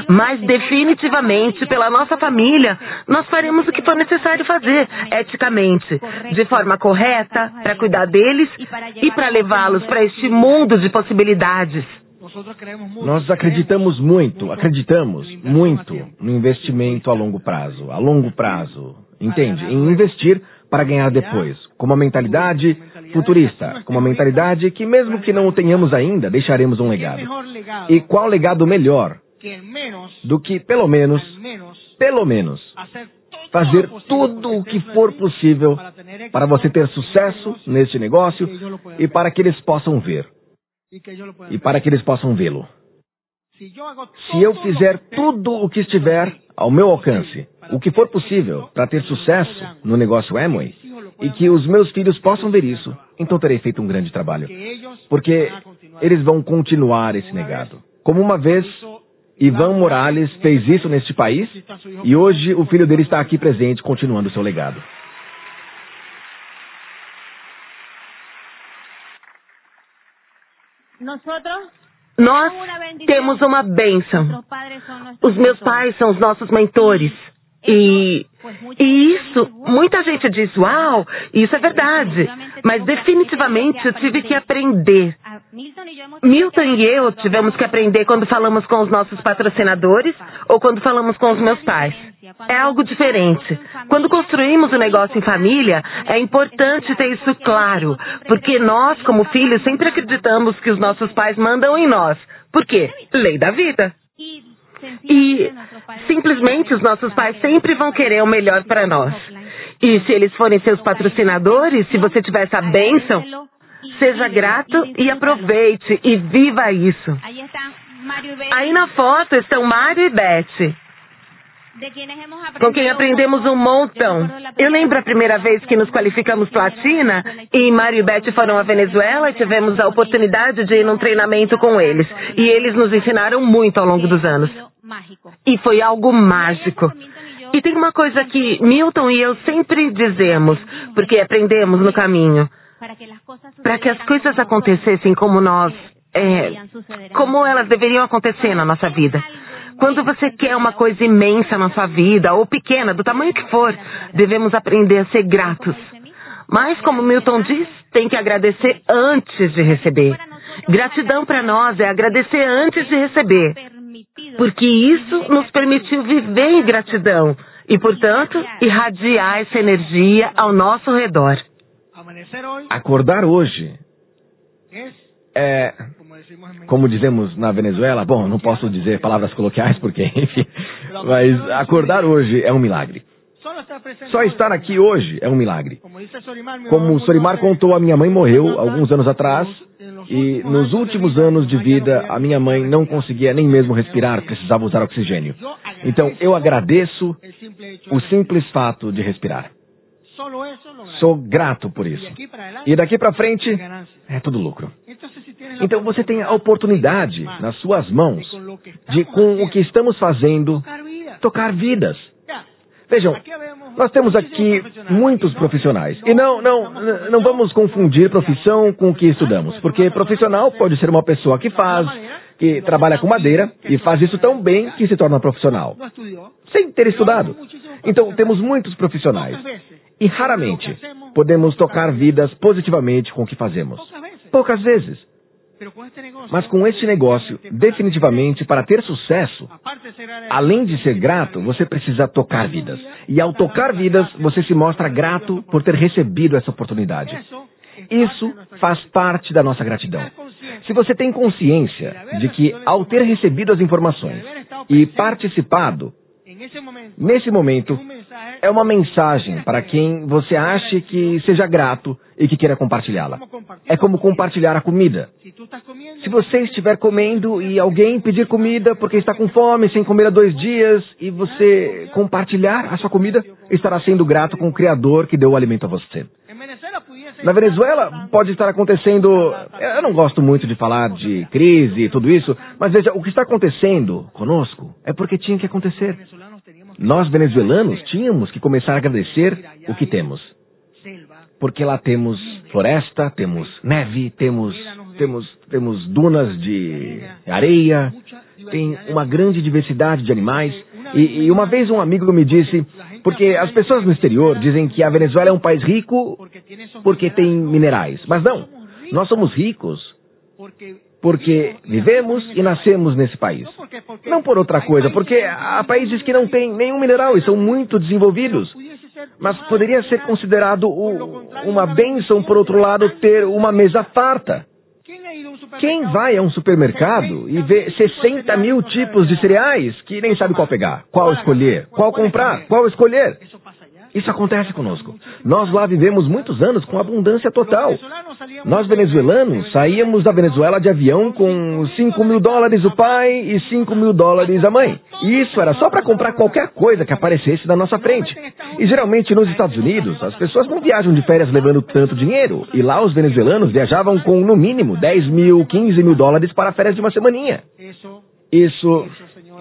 mas definitivamente pela nossa família, nós faremos o que for necessário fazer, eticamente, de forma correta, para cuidar deles e para levá-los para este mundo de possibilidades. Nós acreditamos muito, acreditamos muito no investimento a longo prazo. A longo prazo, entende? Em investir para ganhar depois, com uma mentalidade futurista, com uma mentalidade que, mesmo que não o tenhamos ainda, deixaremos um legado. E qual legado melhor do que, pelo menos, pelo menos, fazer tudo o que for possível para você ter sucesso neste negócio e para que eles possam ver. E para que eles possam vê-lo. Se eu fizer tudo o que estiver ao meu alcance, o que for possível para ter sucesso no negócio Amway, e que os meus filhos possam ver isso, então terei feito um grande trabalho. Porque eles vão continuar esse legado. Como uma vez Ivan Morales fez isso neste país e hoje o filho dele está aqui presente, continuando seu legado. Nós temos uma bênção. Os meus pais são os nossos mentores. E, e isso, muita gente diz, uau, isso é verdade. Mas definitivamente eu tive que aprender. Milton e eu tivemos que aprender quando falamos com os nossos patrocinadores ou quando falamos com os meus pais. É algo diferente. Quando construímos o um negócio em família, é importante ter isso claro, porque nós, como filhos, sempre acreditamos que os nossos pais mandam em nós. Por quê? Lei da vida. E simplesmente os nossos pais sempre vão querer o melhor para nós. E se eles forem seus patrocinadores, se você tiver essa bênção, seja grato e aproveite e viva isso. Aí na foto estão Mário e Beth com quem aprendemos um montão. Eu lembro a primeira vez que nos qualificamos platina e Mário e Beth foram à Venezuela e tivemos a oportunidade de ir num treinamento com eles. E eles nos ensinaram muito ao longo dos anos. E foi algo mágico. E tem uma coisa que Milton e eu sempre dizemos, porque aprendemos no caminho. Para que as coisas acontecessem como nós, é, como elas deveriam acontecer na nossa vida. Quando você quer uma coisa imensa na sua vida, ou pequena, do tamanho que for, devemos aprender a ser gratos. Mas, como Milton diz, tem que agradecer antes de receber. Gratidão para nós é agradecer antes de receber. Porque isso nos permitiu viver em gratidão e, portanto, irradiar essa energia ao nosso redor. Acordar hoje é como dizemos na Venezuela, bom, não posso dizer palavras coloquiais porque, (laughs) enfim, mas acordar hoje é um milagre. Só estar aqui hoje é um milagre. Como o Sorimar contou, a minha mãe morreu alguns anos atrás e nos últimos anos de vida a minha mãe não conseguia nem mesmo respirar, precisava usar oxigênio. Então eu agradeço o simples fato de respirar. Sou grato por isso. E daqui para frente é tudo lucro. Então você tem a oportunidade nas suas mãos de, com o que estamos fazendo, tocar vidas. Vejam, nós temos aqui muitos profissionais. E não, não, não vamos confundir profissão com o que estudamos, porque profissional pode ser uma pessoa que faz que trabalha com madeira e faz isso tão bem que se torna profissional. Sem ter estudado. Então, temos muitos profissionais. E raramente podemos tocar vidas positivamente com o que fazemos. Poucas vezes. Mas com este negócio, definitivamente, para ter sucesso, além de ser grato, você precisa tocar vidas. E ao tocar vidas, você se mostra grato por ter recebido essa oportunidade. Isso faz parte da nossa gratidão. Se você tem consciência de que, ao ter recebido as informações e participado, nesse momento, é uma mensagem para quem você acha que seja grato e que queira compartilhá-la. É como compartilhar a comida. Se você estiver comendo e alguém pedir comida porque está com fome, sem comer há dois dias, e você compartilhar a sua comida, estará sendo grato com o Criador que deu o alimento a você. Na Venezuela pode estar acontecendo. Eu não gosto muito de falar de crise e tudo isso, mas veja, o que está acontecendo conosco é porque tinha que acontecer. Nós, venezuelanos, tínhamos que começar a agradecer o que temos. Porque lá temos floresta, temos neve, temos, temos, temos dunas de areia, tem uma grande diversidade de animais. E, e, uma vez um amigo me disse, porque as pessoas no exterior dizem que a Venezuela é um país rico porque tem minerais. Mas não, nós somos ricos porque vivemos e nascemos nesse país. Não por outra coisa, porque há países que não têm nenhum mineral e são muito desenvolvidos. Mas poderia ser considerado uma bênção, por outro lado, ter uma mesa farta. Quem vai a um supermercado e vê 60 mil tipos de cereais que nem sabe qual pegar, qual escolher, qual comprar, qual escolher? Isso acontece conosco. Nós lá vivemos muitos anos com abundância total. Nós venezuelanos saíamos da Venezuela de avião com 5 mil dólares o pai e 5 mil dólares a mãe. E isso era só para comprar qualquer coisa que aparecesse na nossa frente. E geralmente nos Estados Unidos, as pessoas não viajam de férias levando tanto dinheiro. E lá os venezuelanos viajavam com no mínimo 10 mil, 15 mil dólares para férias de uma semaninha. Isso,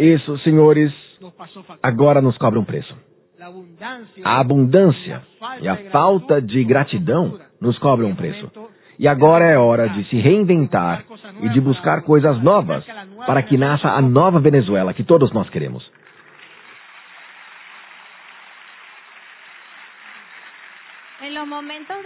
isso, senhores, agora nos cobra um preço. A abundância e a falta de gratidão nos cobram um preço. E agora é hora de se reinventar e de buscar coisas novas para que nasça a nova Venezuela que todos nós queremos.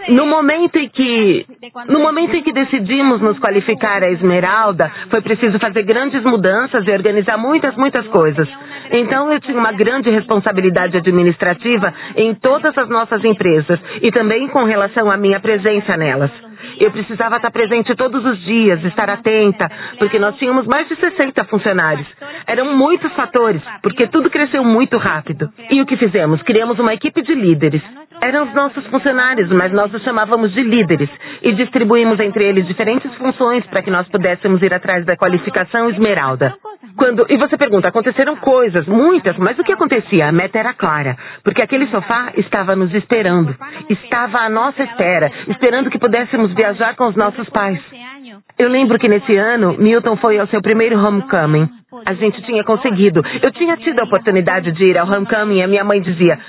No momento em que no momento em que decidimos nos qualificar a Esmeralda, foi preciso fazer grandes mudanças e organizar muitas, muitas coisas. Então eu tinha uma grande responsabilidade administrativa em todas as nossas empresas e também com relação à minha presença nelas. Eu precisava estar presente todos os dias, estar atenta, porque nós tínhamos mais de 60 funcionários. Eram muitos fatores, porque tudo cresceu muito rápido. E o que fizemos? Criamos uma equipe de líderes. Eram os nossos funcionários, mas nós os chamávamos de líderes. E distribuímos entre eles diferentes funções para que nós pudéssemos ir atrás da qualificação esmeralda. Quando, e você pergunta, aconteceram coisas, muitas, mas o que acontecia? A meta era clara, porque aquele sofá estava nos esperando, estava à nossa espera, esperando que pudéssemos viajar com os nossos pais. Eu lembro que nesse ano, Milton foi ao seu primeiro homecoming. A gente tinha conseguido. Eu tinha tido a oportunidade de ir ao homecoming e a minha mãe dizia: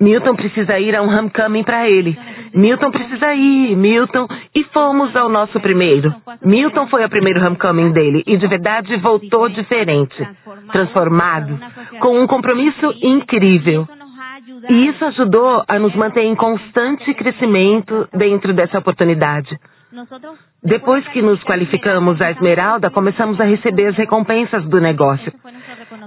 Milton precisa ir a um homecoming para ele. Milton precisa ir, Milton. E fomos ao nosso primeiro. Milton foi ao primeiro homecoming dele e de verdade voltou diferente, transformado, com um compromisso incrível. E isso ajudou a nos manter em constante crescimento dentro dessa oportunidade. Depois que nos qualificamos a Esmeralda, começamos a receber as recompensas do negócio.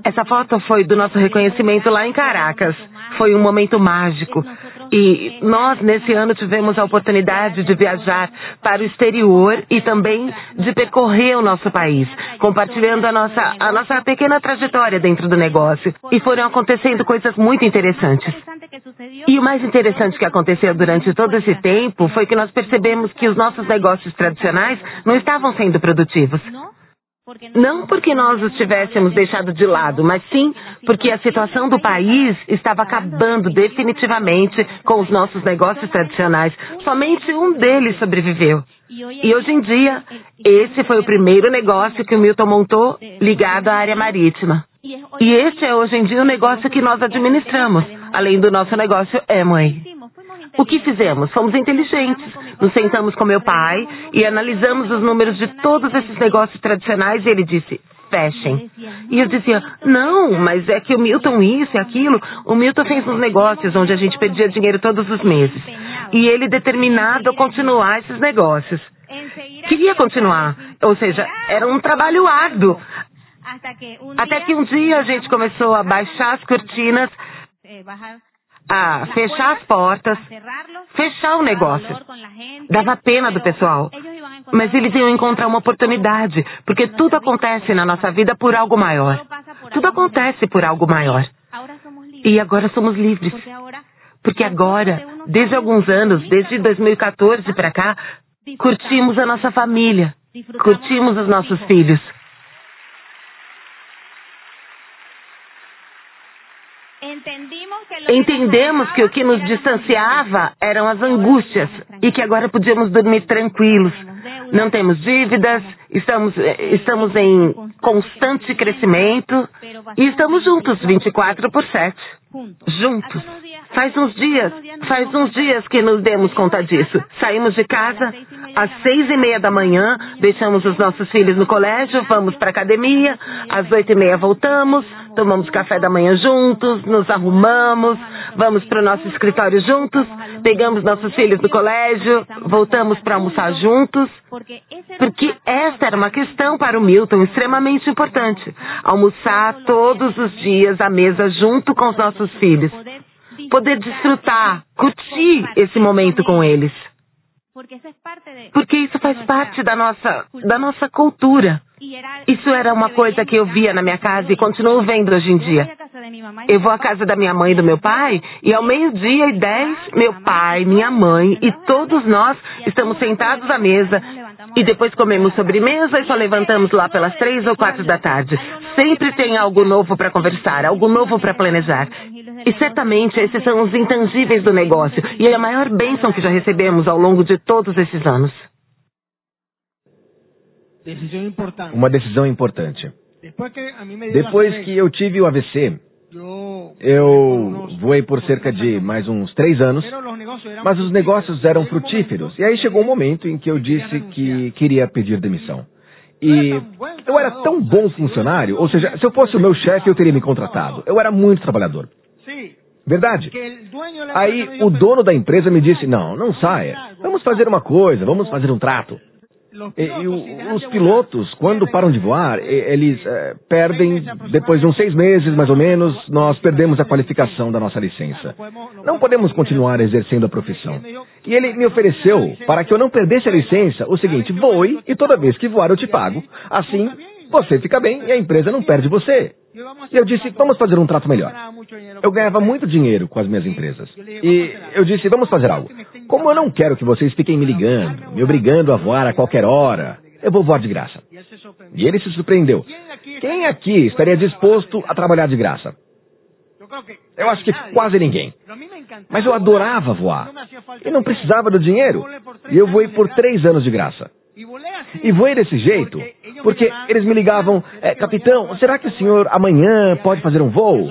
Essa foto foi do nosso reconhecimento lá em Caracas. Foi um momento mágico. E nós, nesse ano, tivemos a oportunidade de viajar para o exterior e também de percorrer o nosso país, compartilhando a nossa, a nossa pequena trajetória dentro do negócio. E foram acontecendo coisas muito interessantes. E o mais interessante que aconteceu durante todo esse tempo foi que nós percebemos que os nossos negócios tradicionais não estavam sendo produtivos. Não porque nós os tivéssemos deixado de lado, mas sim porque a situação do país estava acabando definitivamente com os nossos negócios tradicionais. Somente um deles sobreviveu. E hoje em dia, esse foi o primeiro negócio que o Milton montou ligado à área marítima. E este é hoje em dia o negócio que nós administramos, além do nosso negócio Amway. O que fizemos? Fomos inteligentes. Nos sentamos com meu pai e analisamos os números de todos esses negócios tradicionais e ele disse: fechem. E eu dizia, não, mas é que o Milton isso e aquilo. O Milton fez uns negócios onde a gente perdia dinheiro todos os meses. E ele determinado a continuar esses negócios. Queria continuar. Ou seja, era um trabalho árduo. Até que um dia a gente começou a baixar as cortinas, a fechar as portas, fechar o negócio. Dava pena do pessoal. Mas eles iam encontrar uma oportunidade, porque tudo acontece na nossa vida por algo maior. Tudo acontece por algo maior. E agora somos livres. Porque agora, desde alguns anos, desde 2014 para cá, curtimos a nossa família, curtimos os nossos filhos. Entendemos que o que nos distanciava eram as angústias e que agora podíamos dormir tranquilos. Não temos dívidas, estamos, eh, estamos em constante crescimento e estamos juntos 24 por 7. Juntos. Faz uns dias, faz uns dias que nos demos conta disso. Saímos de casa às seis e meia da manhã, deixamos os nossos filhos no colégio, vamos para academia, às oito e meia voltamos, tomamos café da manhã juntos, nos arrumamos, vamos para o nosso escritório juntos, pegamos nossos filhos do colégio, voltamos para almoçar juntos, porque esta era uma questão para o Milton extremamente importante. Almoçar todos os dias à mesa junto com os nossos filhos. Poder desfrutar, curtir esse momento com eles. Porque isso faz parte da nossa, da nossa cultura. Isso era uma coisa que eu via na minha casa e continuo vendo hoje em dia. Eu vou à casa da minha mãe e do meu pai e ao meio-dia e dez, meu pai, minha mãe e todos nós estamos sentados à mesa e depois comemos sobremesa e só levantamos lá pelas três ou quatro da tarde. Sempre tem algo novo para conversar, algo novo para planejar. E certamente esses são os intangíveis do negócio e é a maior bênção que já recebemos ao longo de todos esses anos. Uma decisão importante. Depois que eu tive o AVC, eu voei por cerca de mais uns três anos, mas os negócios eram frutíferos. E aí chegou um momento em que eu disse que queria pedir demissão. E eu era tão bom funcionário, ou seja, se eu fosse o meu chefe, eu teria me contratado. Eu era muito trabalhador. Verdade. Aí o dono da empresa me disse: não, não saia. Vamos fazer uma coisa, vamos fazer um trato. E, e o, os pilotos, quando param de voar, eles é, perdem, depois de uns seis meses mais ou menos, nós perdemos a qualificação da nossa licença. Não podemos continuar exercendo a profissão. E ele me ofereceu, para que eu não perdesse a licença, o seguinte: voe e toda vez que voar eu te pago. Assim, você fica bem e a empresa não perde você. E eu disse, vamos fazer um trato melhor. Eu ganhava muito dinheiro com as minhas empresas. E eu disse, vamos fazer algo. Como eu não quero que vocês fiquem me ligando, me obrigando a voar a qualquer hora, eu vou voar de graça. E ele se surpreendeu. Quem aqui estaria disposto a trabalhar de graça? Eu acho que quase ninguém. Mas eu adorava voar. E não precisava do dinheiro. E eu voei por três anos de graça. E voei desse jeito porque eles me ligavam, é, capitão, será que o senhor amanhã pode fazer um voo?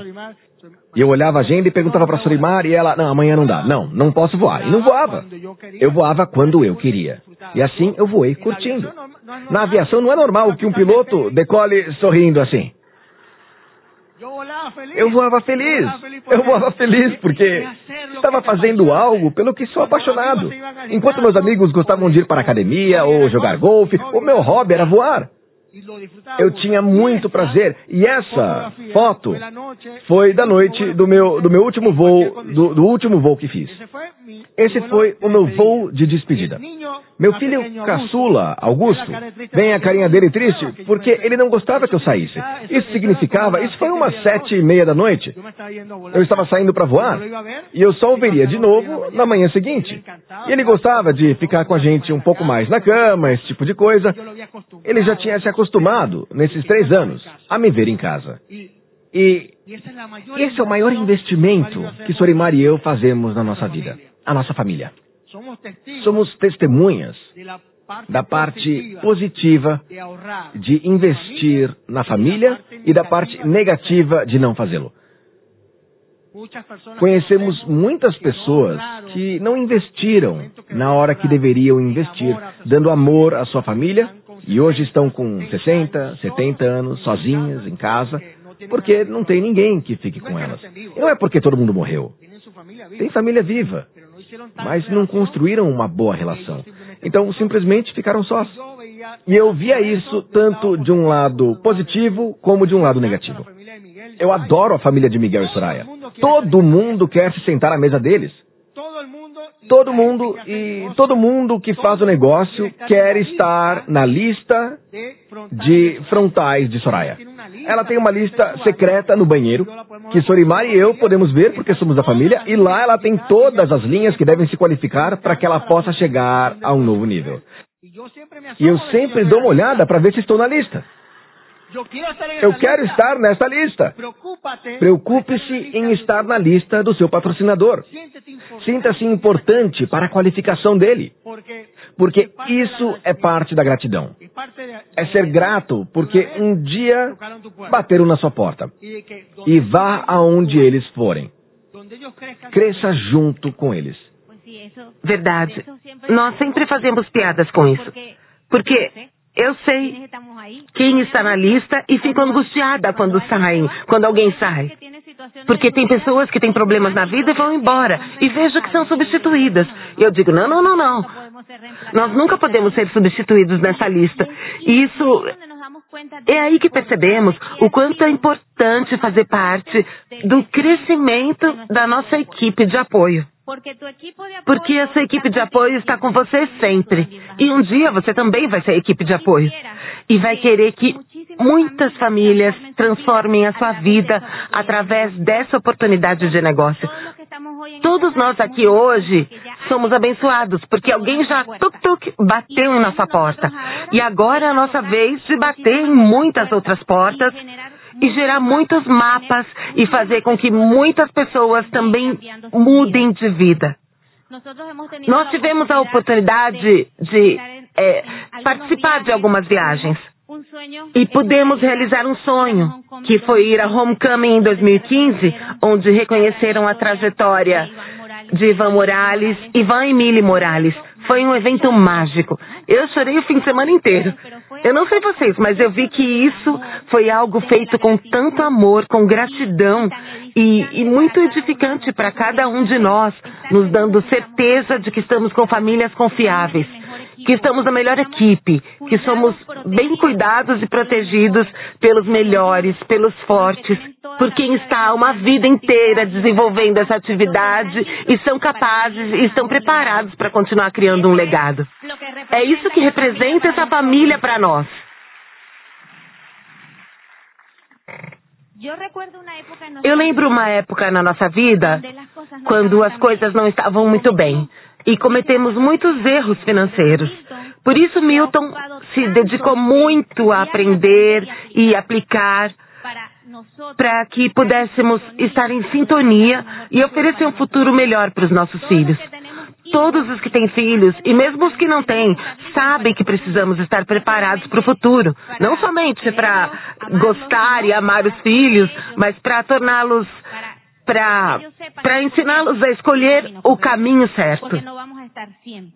E eu olhava a agenda e perguntava para a Sorimar e ela, não, amanhã não dá. Não, não posso voar. E não voava. Eu voava quando eu queria. E assim eu voei curtindo. Na aviação não é normal que um piloto decole sorrindo assim. Eu voava feliz. Eu voava feliz porque estava fazendo algo pelo que sou apaixonado. Enquanto meus amigos gostavam de ir para a academia ou jogar golfe, o meu hobby era voar. Eu tinha muito prazer. E essa foto foi da noite do meu, do meu último voo, do, do último voo que fiz. Esse foi o meu voo de despedida. Meu filho caçula, Augusto, vem a carinha dele triste porque ele não gostava que eu saísse. Isso significava, isso foi umas sete e meia da noite. Eu estava saindo para voar e eu só o veria de novo na manhã seguinte. E ele gostava de ficar com a gente um pouco mais na cama, esse tipo de coisa. Ele já tinha se acostumado, nesses três anos, a me ver em casa. E esse é o maior investimento que Sorimar e eu fazemos na nossa vida, a nossa família. Somos testemunhas da parte positiva de investir na família e da parte negativa de não fazê-lo. Conhecemos muitas pessoas que não investiram na hora que deveriam investir, dando amor à sua família e hoje estão com 60, 70 anos, sozinhas, em casa, porque não tem ninguém que fique com elas. E não é porque todo mundo morreu. Tem família viva, mas não construíram uma boa relação. Então simplesmente ficaram sós. E eu via isso tanto de um lado positivo como de um lado negativo. Eu adoro a família de Miguel e Soraya. Todo mundo quer se sentar à mesa deles. Todo mundo e todo mundo que faz o negócio quer estar na lista de frontais de Soraya. Ela tem uma lista secreta no banheiro que Sorimar e eu podemos ver porque somos da família e lá ela tem todas as linhas que devem se qualificar para que ela possa chegar a um novo nível. E eu sempre dou uma olhada para ver se estou na lista. Eu quero estar nesta lista. Preocupe-se em estar na lista do seu patrocinador. Sinta-se importante para a qualificação dele. Porque isso é parte da gratidão. É ser grato porque um dia bateram na sua porta. E vá aonde eles forem. Cresça junto com eles. Verdade. Nós sempre fazemos piadas com isso. Porque eu sei quem está na lista e fico angustiada quando saem, quando alguém sai. Porque tem pessoas que têm problemas na vida e vão embora. E vejo que são substituídas. Eu digo: não, não, não, não. Nós nunca podemos ser substituídos nessa lista. E isso. É aí que percebemos o quanto é importante fazer parte do crescimento da nossa equipe de apoio. Porque essa equipe de apoio está com você sempre. E um dia você também vai ser equipe de apoio. E vai querer que muitas famílias transformem a sua vida através dessa oportunidade de negócio. Todos nós aqui hoje somos abençoados, porque alguém já tuk tuk bateu em nossa porta. E agora é a nossa vez de bater em muitas outras portas e gerar muitos mapas e fazer com que muitas pessoas também mudem de vida. Nós tivemos a oportunidade de é, participar de algumas viagens. E pudemos realizar um sonho, que foi ir a Homecoming em 2015, onde reconheceram a trajetória de Ivan Morales, Ivan Emile Morales. Foi um evento mágico. Eu chorei o fim de semana inteiro. Eu não sei vocês, mas eu vi que isso foi algo feito com tanto amor, com gratidão e, e muito edificante para cada um de nós, nos dando certeza de que estamos com famílias confiáveis que estamos na melhor equipe, que somos bem cuidados e protegidos pelos melhores, pelos fortes, por quem está uma vida inteira desenvolvendo essa atividade e são capazes e estão preparados para continuar criando um legado. É isso que representa essa família para nós. Eu lembro uma época na nossa vida quando as coisas não estavam muito bem e cometemos muitos erros financeiros. Por isso, Milton se dedicou muito a aprender e aplicar para que pudéssemos estar em sintonia e oferecer um futuro melhor para os nossos filhos. Todos os que têm filhos, e mesmo os que não têm, sabem que precisamos estar preparados para o futuro. Não somente para gostar e amar os filhos, mas para torná-los para ensiná-los a escolher o caminho certo.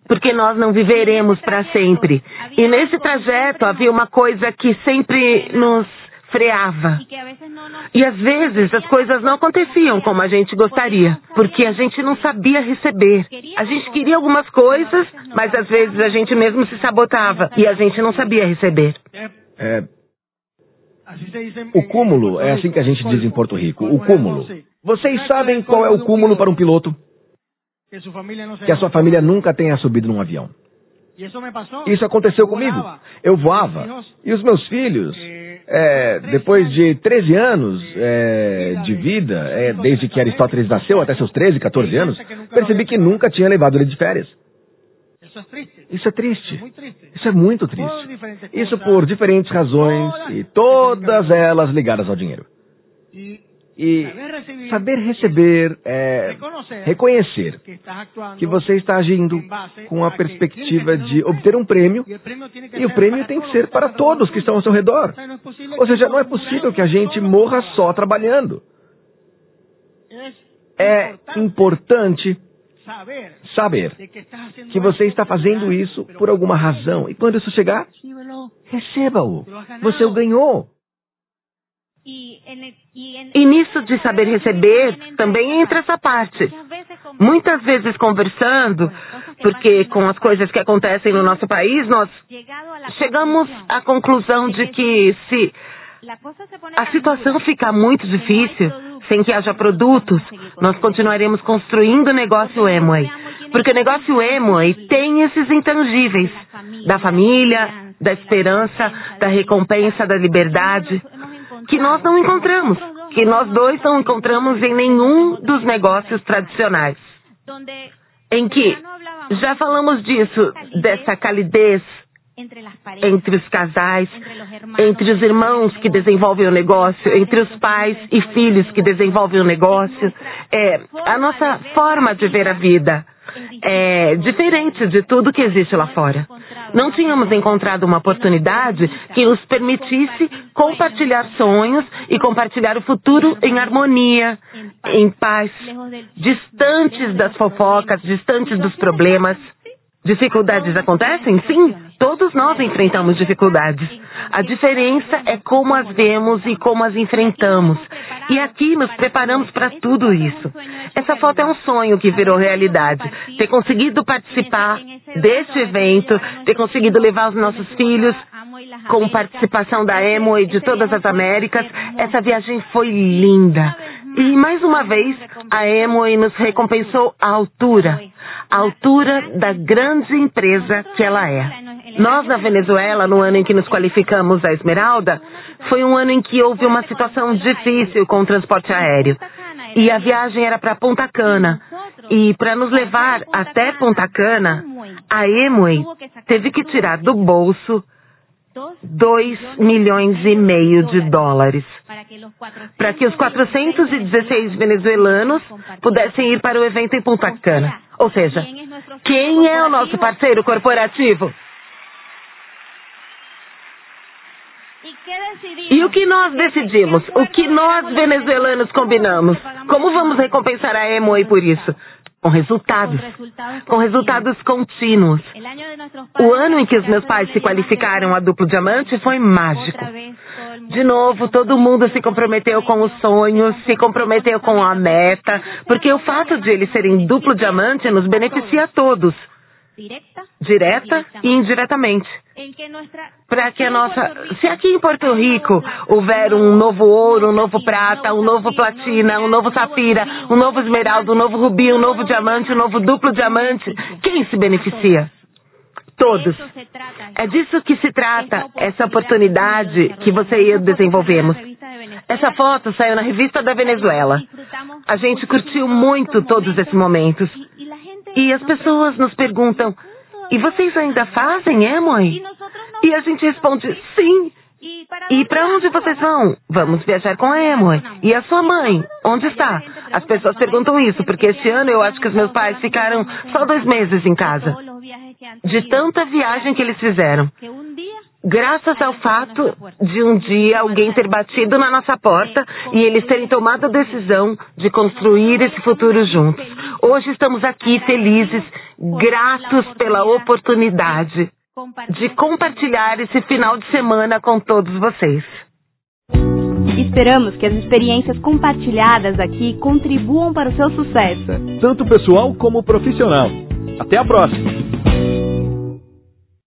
Porque nós não viveremos para sempre. E nesse trajeto havia uma coisa que sempre nos freava. E às vezes as coisas não aconteciam como a gente gostaria, porque a gente não sabia receber. A gente queria algumas coisas, mas às vezes a gente mesmo se sabotava e a gente não sabia receber. É, o cúmulo é assim que a gente diz em Porto Rico. O cúmulo. Vocês sabem qual é o cúmulo para um piloto? Que a sua família nunca tenha subido num avião. Isso aconteceu comigo. Eu voava. E os meus filhos, é, depois de 13 anos é, de vida, é, desde que Aristóteles nasceu até seus 13, 14 anos, percebi que nunca tinha levado ele de férias. Isso é triste. Isso é muito triste. Isso por diferentes razões e todas elas ligadas ao dinheiro. E saber receber é reconhecer que você está agindo com a perspectiva de obter um prêmio e o prêmio tem que ser para todos que estão ao seu redor. Ou seja, não é possível que a gente morra só trabalhando. É importante saber que você está fazendo isso por alguma razão. E quando isso chegar, receba-o. Você o ganhou. E nisso de saber receber, também entra essa parte. Muitas vezes conversando, porque com as coisas que acontecem no nosso país, nós chegamos à conclusão de que se a situação ficar muito difícil, sem que haja produtos, nós continuaremos construindo o negócio Emway. Porque o negócio Emway tem esses intangíveis da família, da esperança, da recompensa, da liberdade que nós não encontramos, que nós dois não encontramos em nenhum dos negócios tradicionais. Em que já falamos disso, dessa calidez entre os casais, entre os irmãos que desenvolvem o negócio, entre os pais e filhos que desenvolvem o negócio. É a nossa forma de ver a vida é diferente de tudo que existe lá fora. Não tínhamos encontrado uma oportunidade que nos permitisse compartilhar sonhos e compartilhar o futuro em harmonia, em paz, distantes das fofocas, distantes dos problemas. Dificuldades acontecem? Sim, todos nós enfrentamos dificuldades. A diferença é como as vemos e como as enfrentamos. E aqui nos preparamos para tudo isso. Essa foto é um sonho que virou realidade. Ter conseguido participar deste evento, ter conseguido levar os nossos filhos com participação da Emo e de todas as Américas, essa viagem foi linda. E mais uma vez, a Emoy nos recompensou a altura, a altura da grande empresa que ela é. Nós, na Venezuela, no ano em que nos qualificamos a Esmeralda, foi um ano em que houve uma situação difícil com o transporte aéreo. E a viagem era para Ponta Cana. E para nos levar até Ponta Cana, a Emway teve que tirar do bolso 2 milhões e meio de dólares para que os 416 venezuelanos pudessem ir para o evento em Punta Cana. Ou seja, quem é o nosso parceiro corporativo? E o que nós decidimos? O que nós venezuelanos combinamos? Como vamos recompensar a Emoy por isso? Com resultados, com resultados contínuos. O ano em que os meus pais se qualificaram a duplo diamante foi mágico. De novo, todo mundo se comprometeu com os sonhos, se comprometeu com a meta, porque o fato de eles serem duplo diamante nos beneficia a todos direta e indiretamente. Para que a nossa. Se aqui em Porto Rico houver um novo ouro, um novo prata, um novo platina, um novo safira, um novo esmeralda, um novo rubi, um novo diamante, um novo duplo diamante, quem se beneficia? Todos. É disso que se trata essa oportunidade que você e eu desenvolvemos. Essa foto saiu na revista da Venezuela. A gente curtiu muito todos esses momentos. E as pessoas nos perguntam: e vocês ainda fazem, é, mãe? E a gente responde: sim. E para onde vocês vão? Vamos viajar com a Emily. E a sua mãe? Onde está? As pessoas perguntam isso, porque este ano eu acho que os meus pais ficaram só dois meses em casa. De tanta viagem que eles fizeram graças ao fato de um dia alguém ter batido na nossa porta e eles terem tomado a decisão de construir esse futuro juntos. Hoje estamos aqui felizes, gratos pela oportunidade de compartilhar esse final de semana com todos vocês. Esperamos que as experiências compartilhadas aqui contribuam para o seu sucesso, tanto pessoal como profissional. Até a próxima!